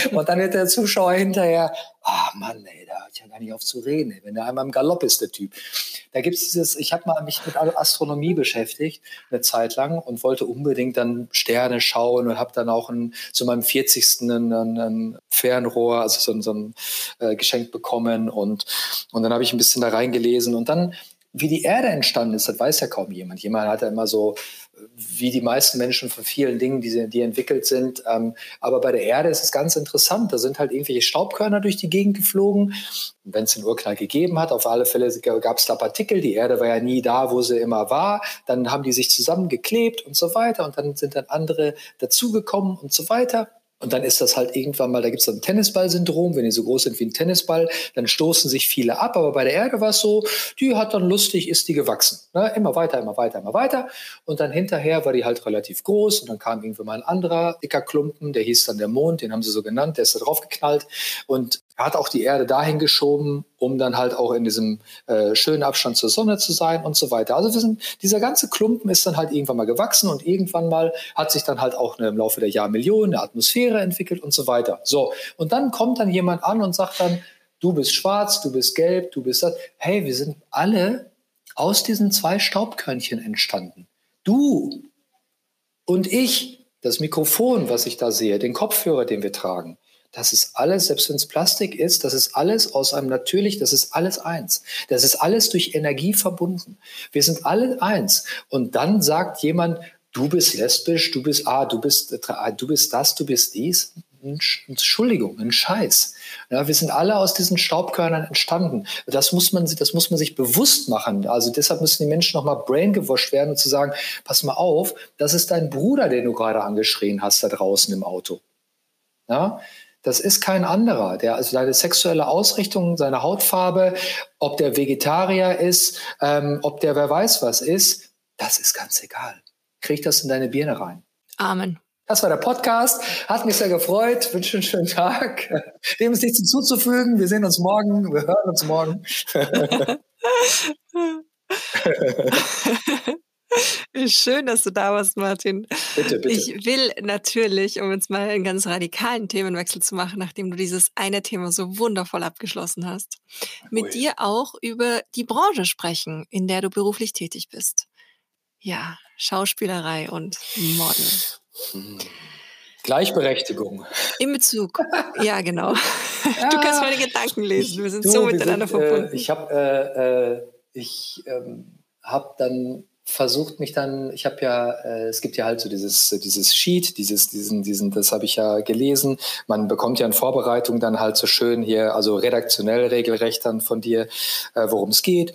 (laughs) und dann wird der Zuschauer hinterher, ah Mann, ey, da hört ja gar nicht auf zu reden, ey, wenn der einmal im Galopp ist, der Typ. Da gibt es dieses, ich habe mal mich mit Astronomie beschäftigt, eine Zeit lang und wollte unbedingt dann Sterne schauen und habe dann auch ein, zu meinem 40. ein, ein Fernrohr, also so, so ein äh, Geschenk bekommen und, und dann habe ich ein bisschen da reingelesen und dann wie die Erde entstanden ist, das weiß ja kaum jemand. Jemand hat ja immer so, wie die meisten Menschen von vielen Dingen, die, die entwickelt sind. Ähm, aber bei der Erde ist es ganz interessant. Da sind halt irgendwelche Staubkörner durch die Gegend geflogen. Wenn es den Urknall gegeben hat, auf alle Fälle gab es da Partikel. Die Erde war ja nie da, wo sie immer war. Dann haben die sich zusammengeklebt und so weiter. Und dann sind dann andere dazugekommen und so weiter. Und dann ist das halt irgendwann mal, da gibt es ein Tennisball-Syndrom, wenn die so groß sind wie ein Tennisball, dann stoßen sich viele ab. Aber bei der Erde war es so, die hat dann lustig, ist die gewachsen. Ne? Immer weiter, immer weiter, immer weiter. Und dann hinterher war die halt relativ groß und dann kam irgendwann mal ein anderer dicker Klumpen, der hieß dann der Mond, den haben sie so genannt, der ist da drauf geknallt. Und er hat auch die Erde dahin geschoben, um dann halt auch in diesem äh, schönen Abstand zur Sonne zu sein und so weiter. Also wir sind, dieser ganze Klumpen ist dann halt irgendwann mal gewachsen und irgendwann mal hat sich dann halt auch eine, im Laufe der Jahrmillionen eine Atmosphäre entwickelt und so weiter. So, und dann kommt dann jemand an und sagt dann, du bist schwarz, du bist gelb, du bist das. Hey, wir sind alle aus diesen zwei Staubkörnchen entstanden. Du und ich, das Mikrofon, was ich da sehe, den Kopfhörer, den wir tragen. Das ist alles, selbst wenn es Plastik ist, das ist alles aus einem natürlich, das ist alles eins. Das ist alles durch Energie verbunden. Wir sind alle eins. Und dann sagt jemand, du bist lesbisch, du bist, ah, du bist, du bist das, du bist dies. Entschuldigung, ein Scheiß. Ja, wir sind alle aus diesen Staubkörnern entstanden. Das muss man, das muss man sich bewusst machen. Also deshalb müssen die Menschen nochmal brain gewascht werden und zu sagen, pass mal auf, das ist dein Bruder, den du gerade angeschrien hast da draußen im Auto. Ja, das ist kein anderer. Der, also seine sexuelle Ausrichtung, seine Hautfarbe, ob der Vegetarier ist, ähm, ob der wer weiß was ist, das ist ganz egal. Krieg das in deine Birne rein. Amen. Das war der Podcast. Hat mich sehr gefreut. Wünsche einen schönen Tag. Dem ist nichts hinzuzufügen. Wir sehen uns morgen. Wir hören uns morgen. (laughs) (laughs) (laughs) Schön, dass du da warst, Martin. Bitte, bitte. Ich will natürlich, um jetzt mal einen ganz radikalen Themenwechsel zu machen, nachdem du dieses eine Thema so wundervoll abgeschlossen hast, mit Ui. dir auch über die Branche sprechen, in der du beruflich tätig bist. Ja, Schauspielerei und Model. Hm. Gleichberechtigung. In Bezug. (laughs) Ja, genau. Ja, du kannst meine Gedanken lesen. Wir sind du, so miteinander sind, äh, verbunden. Äh, ich habe äh, äh, ich ähm, hab dann versucht mich dann, ich habe ja, äh, es gibt ja halt so dieses, dieses Sheet, dieses, diesen, diesen, das habe ich ja gelesen. Man bekommt ja in Vorbereitung dann halt so schön hier, also redaktionell regelrecht dann von dir, äh, worum es geht.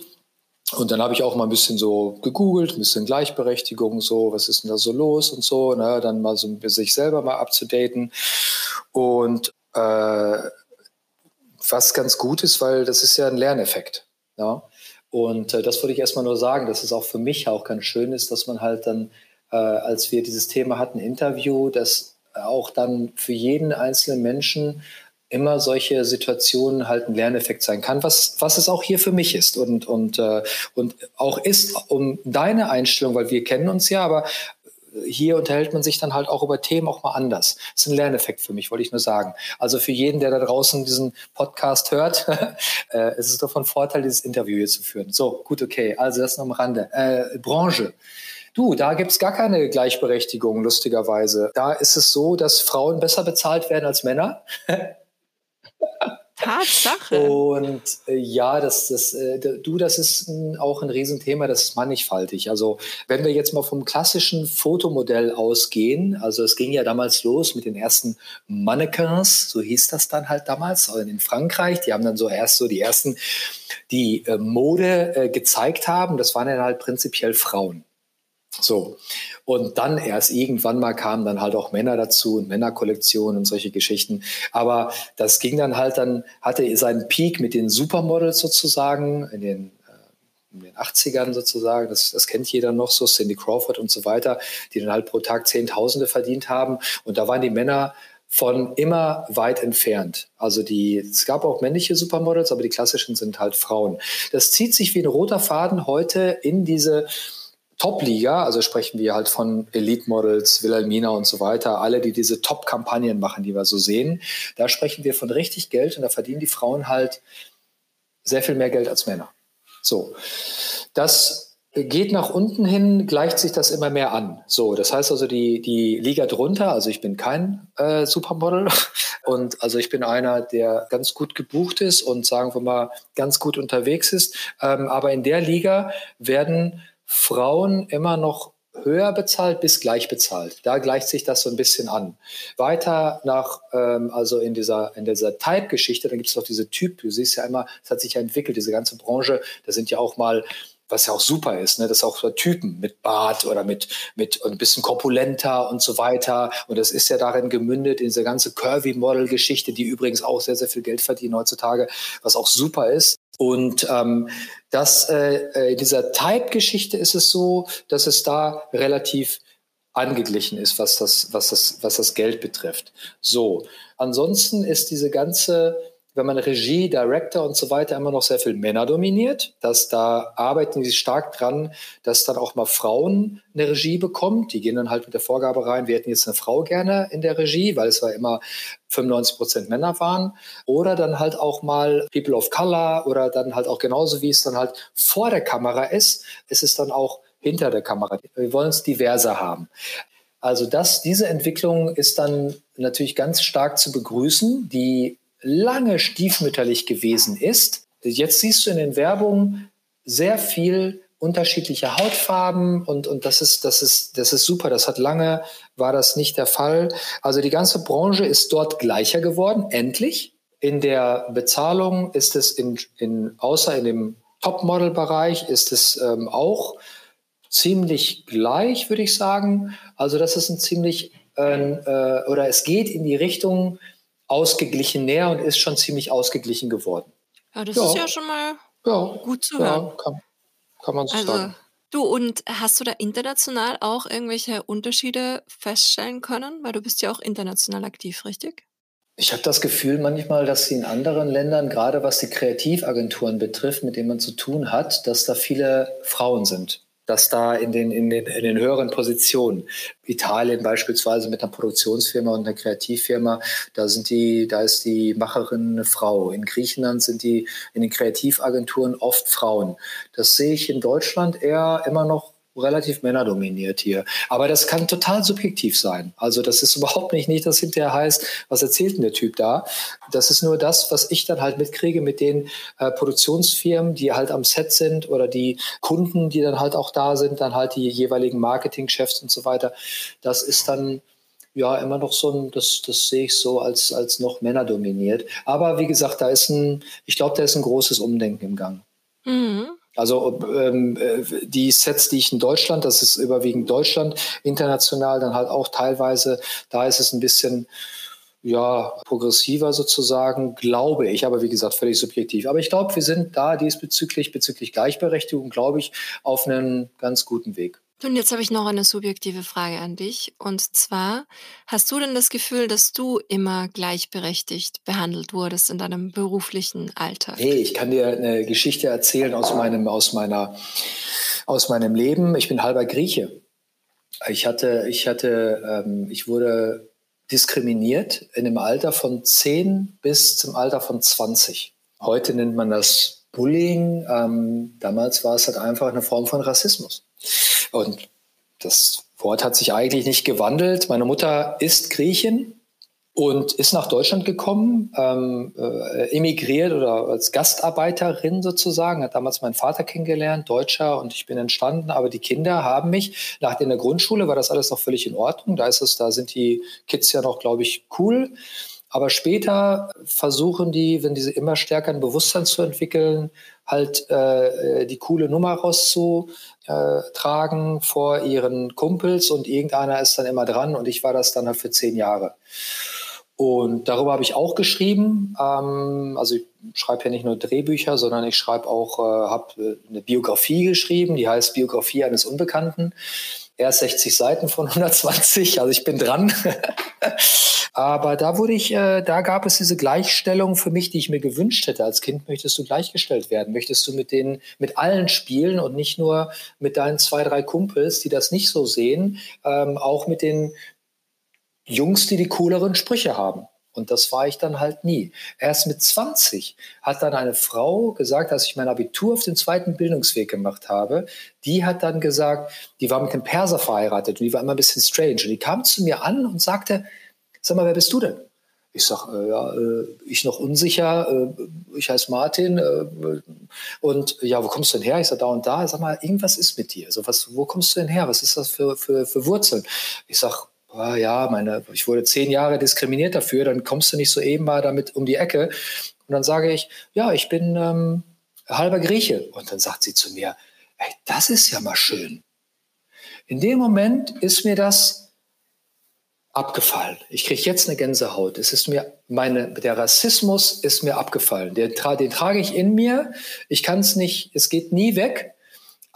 Und dann habe ich auch mal ein bisschen so gegoogelt, ein bisschen Gleichberechtigung, so, was ist denn da so los und so, ne? dann mal so sich selber mal abzudaten. Und äh, was ganz gut ist, weil das ist ja ein Lerneffekt. Ja? Und äh, das würde ich erstmal nur sagen, dass es auch für mich auch ganz schön ist, dass man halt dann, äh, als wir dieses Thema hatten, Interview, dass auch dann für jeden einzelnen Menschen immer solche Situationen halt ein Lerneffekt sein kann, was, was es auch hier für mich ist. Und, und, äh, und auch ist um deine Einstellung, weil wir kennen uns ja, aber hier unterhält man sich dann halt auch über Themen auch mal anders. Das ist ein Lerneffekt für mich, wollte ich nur sagen. Also für jeden, der da draußen diesen Podcast hört, (laughs) äh, es doch von Vorteil, dieses Interview hier zu führen. So, gut, okay. Also das noch am Rande. Äh, Branche. Du, da gibt's gar keine Gleichberechtigung, lustigerweise. Da ist es so, dass Frauen besser bezahlt werden als Männer. (laughs) Tatsache. Und äh, ja, das, das, äh, du, das ist ein, auch ein Riesenthema, das ist mannigfaltig. Also wenn wir jetzt mal vom klassischen Fotomodell ausgehen, also es ging ja damals los mit den ersten Mannequins, so hieß das dann halt damals, in Frankreich. Die haben dann so erst so die ersten, die äh, Mode äh, gezeigt haben. Das waren dann halt prinzipiell Frauen. So. Und dann erst irgendwann mal kamen dann halt auch Männer dazu und Männerkollektionen und solche Geschichten. Aber das ging dann halt dann, hatte seinen Peak mit den Supermodels sozusagen in den äh, in den 80ern sozusagen, das, das kennt jeder noch so, Cindy Crawford und so weiter, die dann halt pro Tag Zehntausende verdient haben. Und da waren die Männer von immer weit entfernt. Also die, es gab auch männliche Supermodels, aber die klassischen sind halt Frauen. Das zieht sich wie ein roter Faden heute in diese Top-Liga, also sprechen wir halt von Elite-Models, Wilhelmina und so weiter, alle, die diese Top-Kampagnen machen, die wir so sehen, da sprechen wir von richtig Geld und da verdienen die Frauen halt sehr viel mehr Geld als Männer. So, das geht nach unten hin, gleicht sich das immer mehr an. So, das heißt also die, die Liga drunter, also ich bin kein äh, Supermodel (laughs) und also ich bin einer, der ganz gut gebucht ist und sagen wir mal ganz gut unterwegs ist, ähm, aber in der Liga werden Frauen immer noch höher bezahlt bis gleich bezahlt. Da gleicht sich das so ein bisschen an. Weiter nach, ähm, also in dieser, in dieser Type-Geschichte, da gibt es doch diese Typ, du siehst ja immer, es hat sich ja entwickelt, diese ganze Branche, da sind ja auch mal was ja auch super ist, ne? das ist auch so Typen mit Bart oder mit, mit ein bisschen korpulenter und so weiter. Und das ist ja darin gemündet, in diese ganze Curvy-Model-Geschichte, die übrigens auch sehr, sehr viel Geld verdienen heutzutage, was auch super ist. Und ähm, das, äh, äh, in dieser Type-Geschichte ist es so, dass es da relativ angeglichen ist, was das, was das, was das Geld betrifft. So. Ansonsten ist diese ganze wenn man Regie, Director und so weiter immer noch sehr viel Männer dominiert, dass da arbeiten sie stark dran, dass dann auch mal Frauen eine Regie bekommen. Die gehen dann halt mit der Vorgabe rein, wir hätten jetzt eine Frau gerne in der Regie, weil es war immer 95 Prozent Männer waren. Oder dann halt auch mal People of Color oder dann halt auch genauso wie es dann halt vor der Kamera ist, ist es dann auch hinter der Kamera. Wir wollen es diverser haben. Also das, diese Entwicklung ist dann natürlich ganz stark zu begrüßen. Die lange stiefmütterlich gewesen ist. Jetzt siehst du in den Werbungen sehr viel unterschiedliche Hautfarben und, und das ist, das ist, das ist super. Das hat lange, war das nicht der Fall. Also die ganze Branche ist dort gleicher geworden, endlich. In der Bezahlung ist es in, in außer in dem Topmodel-Bereich ist es ähm, auch ziemlich gleich, würde ich sagen. Also das ist ein ziemlich, äh, äh, oder es geht in die Richtung, ausgeglichen näher und ist schon ziemlich ausgeglichen geworden. Ja, das ja. ist ja schon mal ja. gut zu hören. Ja, kann, kann man so also, sagen. Du, und hast du da international auch irgendwelche Unterschiede feststellen können? Weil du bist ja auch international aktiv, richtig? Ich habe das Gefühl manchmal, dass sie in anderen Ländern, gerade was die Kreativagenturen betrifft, mit denen man zu tun hat, dass da viele Frauen sind dass da in den, in den, in den höheren Positionen, Italien beispielsweise mit einer Produktionsfirma und einer Kreativfirma, da sind die, da ist die Macherin eine Frau. In Griechenland sind die in den Kreativagenturen oft Frauen. Das sehe ich in Deutschland eher immer noch relativ männerdominiert hier. Aber das kann total subjektiv sein. Also das ist überhaupt nicht, nicht, dass hinterher heißt, was erzählt denn der Typ da? Das ist nur das, was ich dann halt mitkriege mit den äh, Produktionsfirmen, die halt am Set sind oder die Kunden, die dann halt auch da sind, dann halt die jeweiligen Marketingchefs und so weiter. Das ist dann ja immer noch so ein, das, das sehe ich so als, als noch männerdominiert. Aber wie gesagt, da ist ein, ich glaube, da ist ein großes Umdenken im Gang. Mhm. Also ähm, äh, die Sets, die ich in Deutschland, das ist überwiegend Deutschland, international dann halt auch teilweise, da ist es ein bisschen ja, progressiver sozusagen, glaube ich, aber wie gesagt, völlig subjektiv. Aber ich glaube, wir sind da diesbezüglich, bezüglich Gleichberechtigung, glaube ich, auf einem ganz guten Weg. Und jetzt habe ich noch eine subjektive Frage an dich. Und zwar, hast du denn das Gefühl, dass du immer gleichberechtigt behandelt wurdest in deinem beruflichen Alltag? Hey, ich kann dir eine Geschichte erzählen aus meinem, aus meiner, aus meinem Leben. Ich bin halber Grieche. Ich hatte, ich hatte, ähm, ich wurde diskriminiert in dem Alter von 10 bis zum Alter von 20. Heute nennt man das Bullying. Ähm, damals war es halt einfach eine Form von Rassismus. Und das Wort hat sich eigentlich nicht gewandelt. Meine Mutter ist Griechin und ist nach Deutschland gekommen, ähm, äh, emigriert oder als Gastarbeiterin sozusagen, hat damals meinen Vater kennengelernt, Deutscher, und ich bin entstanden. Aber die Kinder haben mich, nach in der Grundschule war das alles noch völlig in Ordnung. Da ist es, da sind die Kids ja noch, glaube ich, cool. Aber später versuchen die, wenn diese immer stärker ein Bewusstsein zu entwickeln, halt äh, die coole Nummer rauszutragen vor ihren Kumpels und irgendeiner ist dann immer dran und ich war das dann halt für zehn Jahre. Und darüber habe ich auch geschrieben. Ähm, also ich schreibe ja nicht nur Drehbücher, sondern ich schreibe auch, äh, habe äh, eine Biografie geschrieben, die heißt Biografie eines Unbekannten. Erst 60 Seiten von 120, also ich bin dran. (laughs) Aber da wurde ich, äh, da gab es diese Gleichstellung für mich, die ich mir gewünscht hätte. Als Kind möchtest du gleichgestellt werden, möchtest du mit den, mit allen spielen und nicht nur mit deinen zwei, drei Kumpels, die das nicht so sehen, ähm, auch mit den Jungs, die die cooleren Sprüche haben. Und das war ich dann halt nie. Erst mit 20 hat dann eine Frau gesagt, als ich mein Abitur auf den zweiten Bildungsweg gemacht habe, die hat dann gesagt, die war mit einem Perser verheiratet und die war immer ein bisschen strange. Und die kam zu mir an und sagte, sag mal, wer bist du denn? Ich sag, äh, ja, äh, ich noch unsicher, äh, ich heiße Martin äh, und ja, wo kommst du denn her? Ich sag, da und da. Sag mal, irgendwas ist mit dir. Also was, wo kommst du denn her? Was ist das für, für, für Wurzeln? Ich sag, oh, ja, meine, ich wurde zehn Jahre diskriminiert dafür, dann kommst du nicht so eben mal damit um die Ecke. Und dann sage ich, ja, ich bin ähm, halber Grieche. Und dann sagt sie zu mir, ey, das ist ja mal schön. In dem Moment ist mir das abgefallen. Ich kriege jetzt eine Gänsehaut. Es ist mir meine, der Rassismus ist mir abgefallen. Den, den trage ich in mir. Ich kann es nicht, es geht nie weg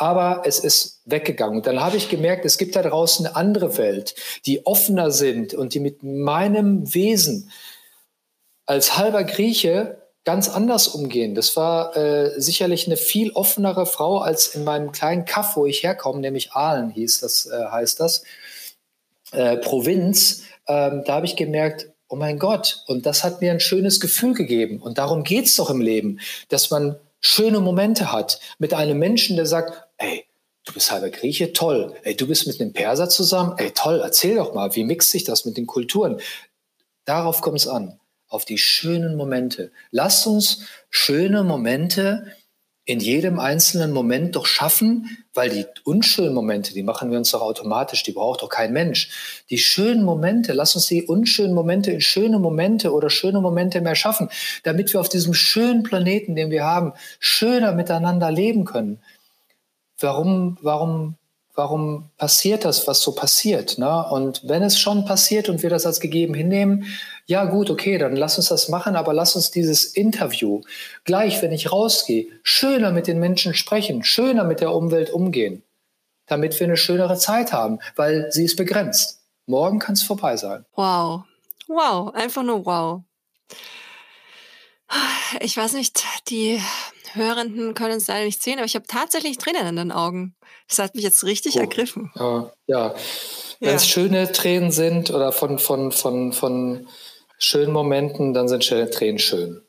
aber es ist weggegangen. Und dann habe ich gemerkt, es gibt da draußen eine andere Welt, die offener sind und die mit meinem Wesen als halber Grieche ganz anders umgehen. Das war äh, sicherlich eine viel offenere Frau als in meinem kleinen Kaff, wo ich herkomme, nämlich Aalen hieß das, äh, heißt das, äh, Provinz. Ähm, da habe ich gemerkt, oh mein Gott, und das hat mir ein schönes Gefühl gegeben. Und darum geht es doch im Leben, dass man schöne Momente hat mit einem Menschen, der sagt, ey, du bist halber Grieche, toll. Ey, du bist mit einem Perser zusammen, ey, toll, erzähl doch mal, wie mixt sich das mit den Kulturen? Darauf kommt es an, auf die schönen Momente. Lasst uns schöne Momente in jedem einzelnen Moment doch schaffen, weil die unschönen Momente, die machen wir uns doch automatisch, die braucht doch kein Mensch. Die schönen Momente, lass uns die unschönen Momente in schöne Momente oder schöne Momente mehr schaffen, damit wir auf diesem schönen Planeten, den wir haben, schöner miteinander leben können. Warum, warum warum passiert das, was so passiert? Ne? Und wenn es schon passiert und wir das als gegeben hinnehmen, ja gut, okay, dann lass uns das machen, aber lass uns dieses Interview gleich, wenn ich rausgehe, schöner mit den Menschen sprechen, schöner mit der Umwelt umgehen, damit wir eine schönere Zeit haben, weil sie ist begrenzt. Morgen kann es vorbei sein. Wow, wow, einfach nur wow. Ich weiß nicht, die Hörenden können es leider nicht sehen, aber ich habe tatsächlich Tränen in den Augen. Das hat mich jetzt richtig oh, ergriffen. Ja, ja. wenn es ja. schöne Tränen sind oder von, von, von, von schönen Momenten, dann sind schöne Tränen schön.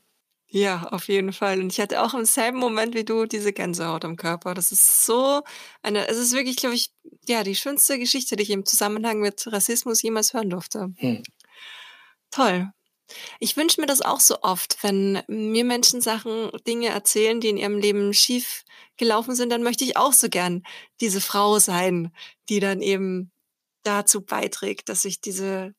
Ja, auf jeden Fall. Und ich hatte auch im selben Moment wie du diese Gänsehaut am Körper. Das ist so eine, es ist wirklich, glaube ich, ja, die schönste Geschichte, die ich im Zusammenhang mit Rassismus jemals hören durfte. Hm. Toll. Ich wünsche mir das auch so oft, wenn mir Menschen Sachen, Dinge erzählen, die in ihrem Leben schief gelaufen sind, dann möchte ich auch so gern diese Frau sein, die dann eben dazu beiträgt, dass sich diese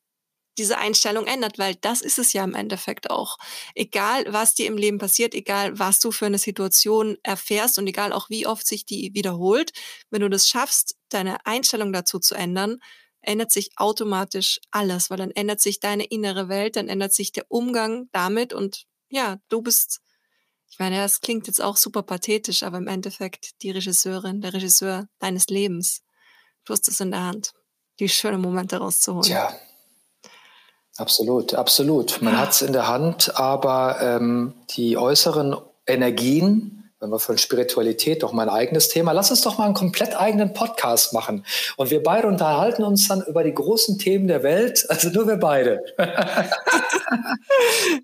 diese Einstellung ändert, weil das ist es ja im Endeffekt auch. Egal, was dir im Leben passiert, egal, was du für eine Situation erfährst und egal auch, wie oft sich die wiederholt, wenn du das schaffst, deine Einstellung dazu zu ändern, ändert sich automatisch alles, weil dann ändert sich deine innere Welt, dann ändert sich der Umgang damit und ja, du bist, ich meine, das klingt jetzt auch super pathetisch, aber im Endeffekt die Regisseurin, der Regisseur deines Lebens. Du hast es in der Hand, die schönen Momente rauszuholen. Tja, absolut, absolut. Man hat es in der Hand, aber ähm, die äußeren Energien, wenn wir von Spiritualität doch mein eigenes Thema, lass uns doch mal einen komplett eigenen Podcast machen. Und wir beide unterhalten uns dann über die großen Themen der Welt, also nur wir beide. (laughs)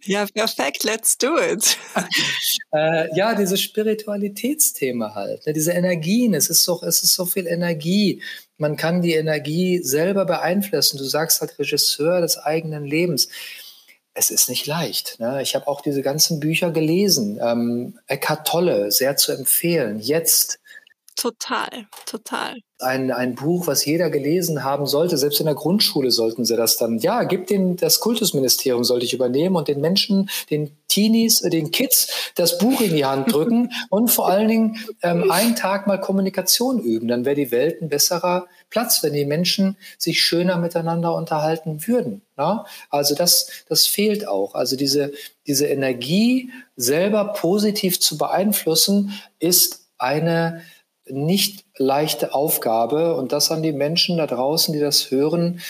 ja, perfekt, let's do it. (laughs) äh, ja, dieses Spiritualitätsthema halt, ne, diese Energien, es ist, so, es ist so viel Energie. Man kann die Energie selber beeinflussen. Du sagst halt Regisseur des eigenen Lebens es ist nicht leicht. Ne? Ich habe auch diese ganzen Bücher gelesen. Ähm, Eckhart Tolle, sehr zu empfehlen. Jetzt. Total, total. Ein, ein Buch, was jeder gelesen haben sollte. Selbst in der Grundschule sollten sie das dann. Ja, gib den, das Kultusministerium sollte ich übernehmen und den Menschen, den Teenies, äh, den Kids das Buch in die Hand drücken (laughs) und vor allen Dingen ähm, einen Tag mal Kommunikation üben. Dann wäre die Welt ein besserer Platz, wenn die Menschen sich schöner miteinander unterhalten würden. Ja? Also das, das fehlt auch. Also diese, diese Energie selber positiv zu beeinflussen, ist eine nicht leichte Aufgabe. Und das an die Menschen da draußen, die das hören,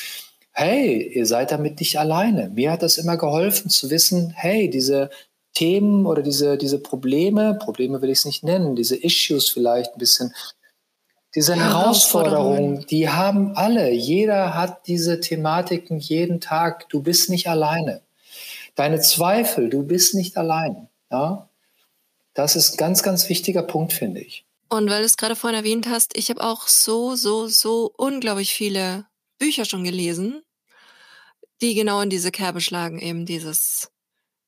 hey, ihr seid damit nicht alleine. Mir hat das immer geholfen zu wissen, hey, diese Themen oder diese, diese Probleme, Probleme will ich es nicht nennen, diese Issues vielleicht ein bisschen, diese Herausforderungen, die haben alle. Jeder hat diese Thematiken jeden Tag. Du bist nicht alleine. Deine Zweifel, du bist nicht allein. Ja? Das ist ein ganz, ganz wichtiger Punkt, finde ich. Und weil du es gerade vorhin erwähnt hast, ich habe auch so, so, so unglaublich viele Bücher schon gelesen, die genau in diese Kerbe schlagen, eben dieses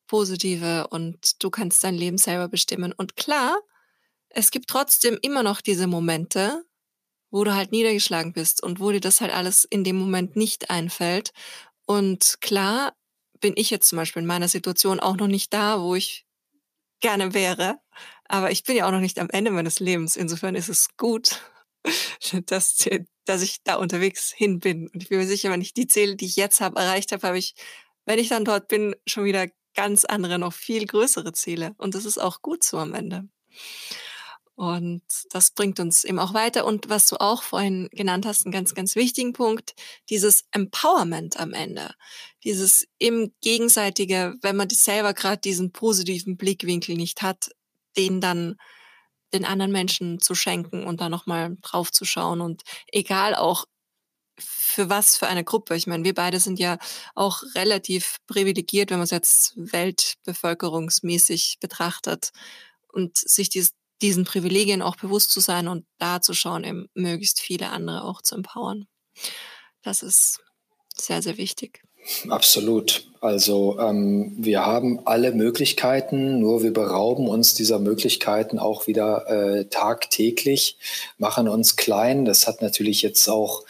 Positive und du kannst dein Leben selber bestimmen. Und klar, es gibt trotzdem immer noch diese Momente, wo du halt niedergeschlagen bist und wo dir das halt alles in dem Moment nicht einfällt. Und klar bin ich jetzt zum Beispiel in meiner Situation auch noch nicht da, wo ich gerne wäre. Aber ich bin ja auch noch nicht am Ende meines Lebens. Insofern ist es gut, (laughs) dass, dass ich da unterwegs hin bin. Und ich bin mir sicher, wenn ich die Ziele, die ich jetzt habe, erreicht habe, habe ich, wenn ich dann dort bin, schon wieder ganz andere, noch viel größere Ziele. Und das ist auch gut so am Ende. Und das bringt uns eben auch weiter. Und was du auch vorhin genannt hast, einen ganz, ganz wichtigen Punkt, dieses Empowerment am Ende. Dieses im gegenseitige, wenn man selber gerade diesen positiven Blickwinkel nicht hat, den dann den anderen Menschen zu schenken und da nochmal drauf zu schauen und egal auch für was für eine Gruppe. Ich meine, wir beide sind ja auch relativ privilegiert, wenn man es jetzt weltbevölkerungsmäßig betrachtet und sich dies, diesen Privilegien auch bewusst zu sein und da zu schauen, eben möglichst viele andere auch zu empowern. Das ist sehr, sehr wichtig. Absolut. Also ähm, wir haben alle Möglichkeiten, nur wir berauben uns dieser Möglichkeiten auch wieder äh, tagtäglich, machen uns klein. Das hat natürlich jetzt auch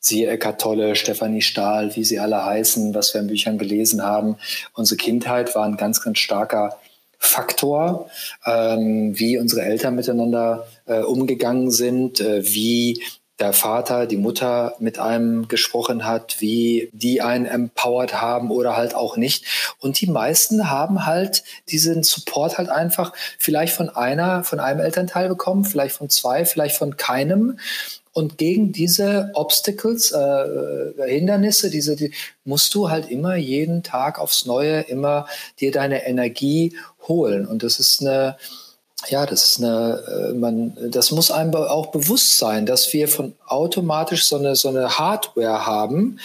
siehe Eckart Tolle, Stefanie Stahl, wie sie alle heißen, was wir in Büchern gelesen haben. Unsere Kindheit war ein ganz, ganz starker Faktor, ähm, wie unsere Eltern miteinander äh, umgegangen sind, äh, wie der Vater, die Mutter mit einem gesprochen hat, wie die einen empowered haben oder halt auch nicht. Und die meisten haben halt diesen Support halt einfach vielleicht von einer, von einem Elternteil bekommen, vielleicht von zwei, vielleicht von keinem. Und gegen diese Obstacles, äh, Hindernisse, diese, die, musst du halt immer jeden Tag aufs Neue immer dir deine Energie holen. Und das ist eine, ja, das ist eine, äh, man, das muss einem auch bewusst sein, dass wir von automatisch so eine, so eine Hardware haben,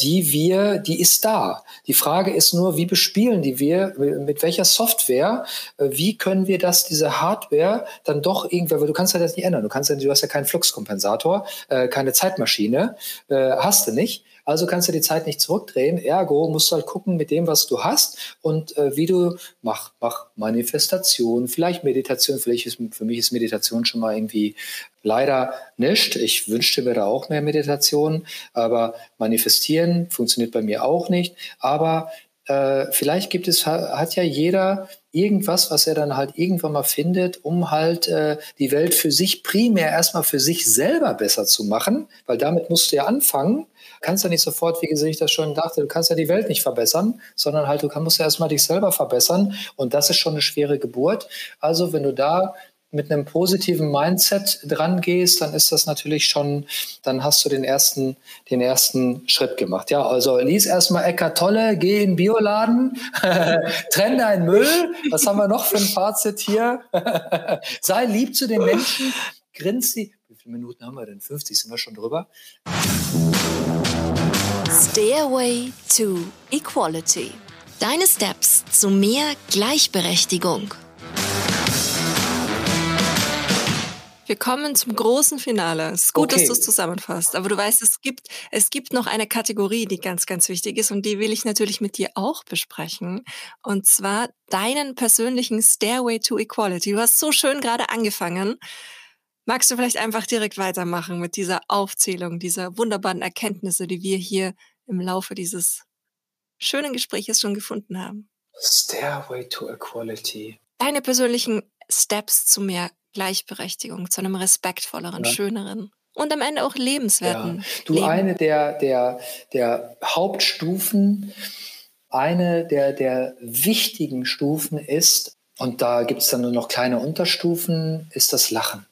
die wir, die ist da. Die Frage ist nur, wie bespielen die wir, mit welcher Software, äh, wie können wir das, diese Hardware dann doch irgendwie, weil du kannst ja das nicht ändern. Du kannst ja, du hast ja keinen Fluxkompensator, äh, keine Zeitmaschine, hast du nicht. Also kannst du die Zeit nicht zurückdrehen. Ergo musst du halt gucken mit dem, was du hast und äh, wie du mach, mach Manifestation, vielleicht Meditation. Vielleicht ist für mich ist Meditation schon mal irgendwie leider nicht. Ich wünschte mir da auch mehr Meditation, aber manifestieren funktioniert bei mir auch nicht. Aber äh, vielleicht gibt es, hat ja jeder irgendwas, was er dann halt irgendwann mal findet, um halt äh, die Welt für sich primär erstmal für sich selber besser zu machen, weil damit musst du ja anfangen kannst ja nicht sofort, wie ich das schon dachte, du kannst ja die Welt nicht verbessern, sondern halt, du musst ja erstmal dich selber verbessern. Und das ist schon eine schwere Geburt. Also, wenn du da mit einem positiven Mindset dran gehst, dann ist das natürlich schon, dann hast du den ersten, den ersten Schritt gemacht. Ja, also lies erstmal Eckart Tolle, geh in den Bioladen, (laughs) trenn deinen Müll. Was haben wir noch für ein Fazit hier? (laughs) Sei lieb zu den Menschen, grinst sie. Viele Minuten haben wir denn? 50 sind wir schon drüber. Stairway to Equality. Deine Steps zu mehr Gleichberechtigung. Wir kommen zum großen Finale. Es ist gut, okay. dass du es zusammenfasst. Aber du weißt, es gibt, es gibt noch eine Kategorie, die ganz, ganz wichtig ist und die will ich natürlich mit dir auch besprechen. Und zwar deinen persönlichen Stairway to Equality. Du hast so schön gerade angefangen. Magst du vielleicht einfach direkt weitermachen mit dieser Aufzählung dieser wunderbaren Erkenntnisse, die wir hier im Laufe dieses schönen Gespräches schon gefunden haben? Stairway to Equality. Deine persönlichen Steps zu mehr Gleichberechtigung, zu einem respektvolleren, ja. schöneren und am Ende auch lebenswerten. Ja. Du, Leben. eine der, der, der Hauptstufen, eine der, der wichtigen Stufen ist, und da gibt es dann nur noch kleine Unterstufen, ist das Lachen.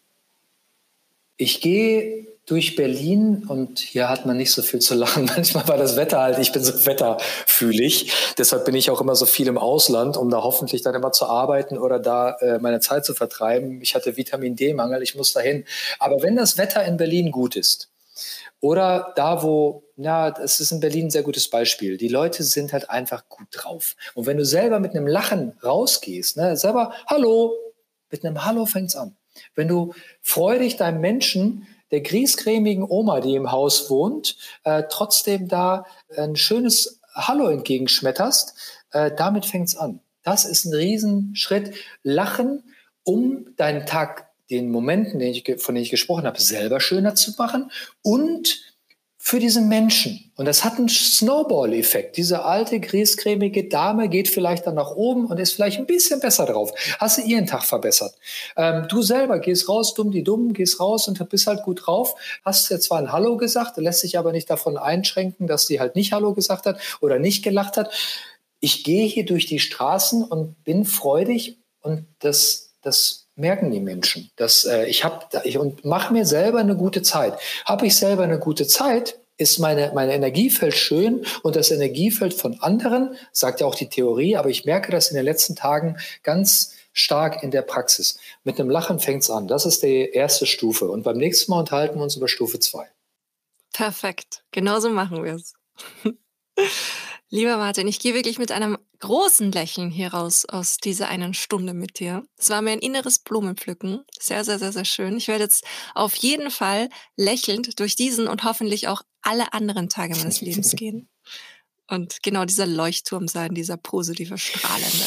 Ich gehe durch Berlin und hier hat man nicht so viel zu lachen. (laughs) Manchmal war das Wetter halt, ich bin so wetterfühlig. Deshalb bin ich auch immer so viel im Ausland, um da hoffentlich dann immer zu arbeiten oder da äh, meine Zeit zu vertreiben. Ich hatte Vitamin D-Mangel, ich muss dahin. Aber wenn das Wetter in Berlin gut ist, oder da, wo, ja, das ist in Berlin ein sehr gutes Beispiel. Die Leute sind halt einfach gut drauf. Und wenn du selber mit einem Lachen rausgehst, ne, selber Hallo, mit einem Hallo fängt's an. Wenn du freudig deinem Menschen der griesgrämigen Oma, die im Haus wohnt, äh, trotzdem da ein schönes Hallo entgegenschmetterst, äh, damit fängt's an. Das ist ein Riesenschritt. Lachen, um deinen Tag, den Momenten, den ich, von denen ich gesprochen habe, selber schöner zu machen und für diesen Menschen. Und das hat einen Snowball-Effekt. Diese alte, griesgrämige Dame geht vielleicht dann nach oben und ist vielleicht ein bisschen besser drauf. Hast du ihren Tag verbessert. Ähm, du selber gehst raus, dumm die Dumm, gehst raus und bist halt gut drauf. Hast dir zwar ein Hallo gesagt, lässt sich aber nicht davon einschränken, dass die halt nicht Hallo gesagt hat oder nicht gelacht hat. Ich gehe hier durch die Straßen und bin freudig und das, das merken die Menschen. Dass, äh, ich habe ich, und mache mir selber eine gute Zeit. Habe ich selber eine gute Zeit, ist meine, mein Energiefeld schön und das Energiefeld von anderen, sagt ja auch die Theorie, aber ich merke das in den letzten Tagen ganz stark in der Praxis. Mit einem Lachen fängt's an. Das ist die erste Stufe. Und beim nächsten Mal unterhalten wir uns über Stufe zwei. Perfekt. Genauso machen wir es. (laughs) Lieber Martin, ich gehe wirklich mit einem großen Lächeln hier raus aus dieser einen Stunde mit dir. Es war mir ein inneres Blumenpflücken. Sehr, sehr, sehr, sehr schön. Ich werde jetzt auf jeden Fall lächelnd durch diesen und hoffentlich auch alle anderen Tage meines (laughs) Lebens gehen. Und genau dieser Leuchtturm sein, dieser positive, strahlende.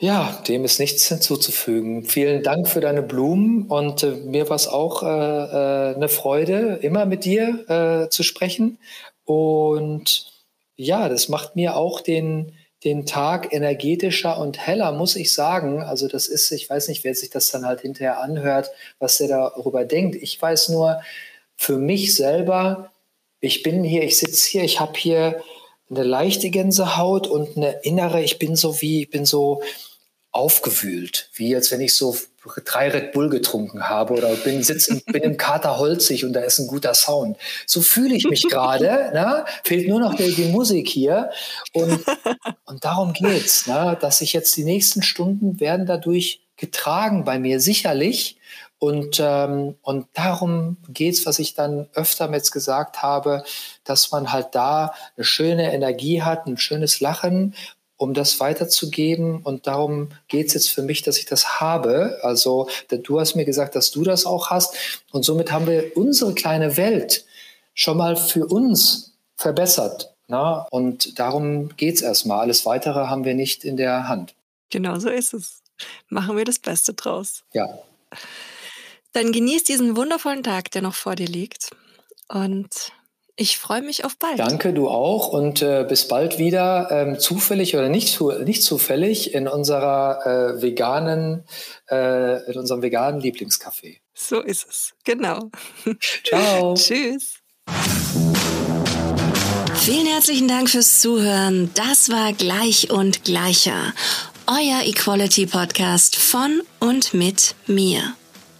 Ja, dem ist nichts hinzuzufügen. Vielen Dank für deine Blumen und äh, mir war es auch äh, äh, eine Freude, immer mit dir äh, zu sprechen. Und ja, das macht mir auch den, den Tag energetischer und heller, muss ich sagen. Also das ist, ich weiß nicht, wer sich das dann halt hinterher anhört, was der darüber denkt. Ich weiß nur, für mich selber, ich bin hier, ich sitze hier, ich habe hier eine leichte Gänsehaut und eine innere, ich bin so wie, ich bin so aufgewühlt, wie als wenn ich so drei Red Bull getrunken habe oder bin, sitz, bin im Kater holzig und da ist ein guter Sound. So fühle ich mich gerade. (laughs) Ne? Fehlt nur noch die, die Musik hier. Und, (laughs) und darum geht's, ne? dass ich jetzt die nächsten Stunden werden dadurch getragen bei mir sicherlich. Und, ähm, und darum geht's, was ich dann öfter jetzt gesagt habe, dass man halt da eine schöne Energie hat, ein schönes Lachen um das weiterzugeben. Und darum geht es jetzt für mich, dass ich das habe. Also du hast mir gesagt, dass du das auch hast. Und somit haben wir unsere kleine Welt schon mal für uns verbessert. Na? Und darum geht es erstmal. Alles Weitere haben wir nicht in der Hand. Genau so ist es. Machen wir das Beste draus. Ja. Dann genieß diesen wundervollen Tag, der noch vor dir liegt. Und ich freue mich auf bald. Danke, du auch. Und äh, bis bald wieder, ähm, zufällig oder nicht, zu, nicht zufällig, in unserer äh, veganen, äh, in unserem veganen Lieblingscafé. So ist es, genau. Ciao. (laughs) Tschüss. Vielen herzlichen Dank fürs Zuhören. Das war Gleich und Gleicher. Euer Equality Podcast von und mit mir.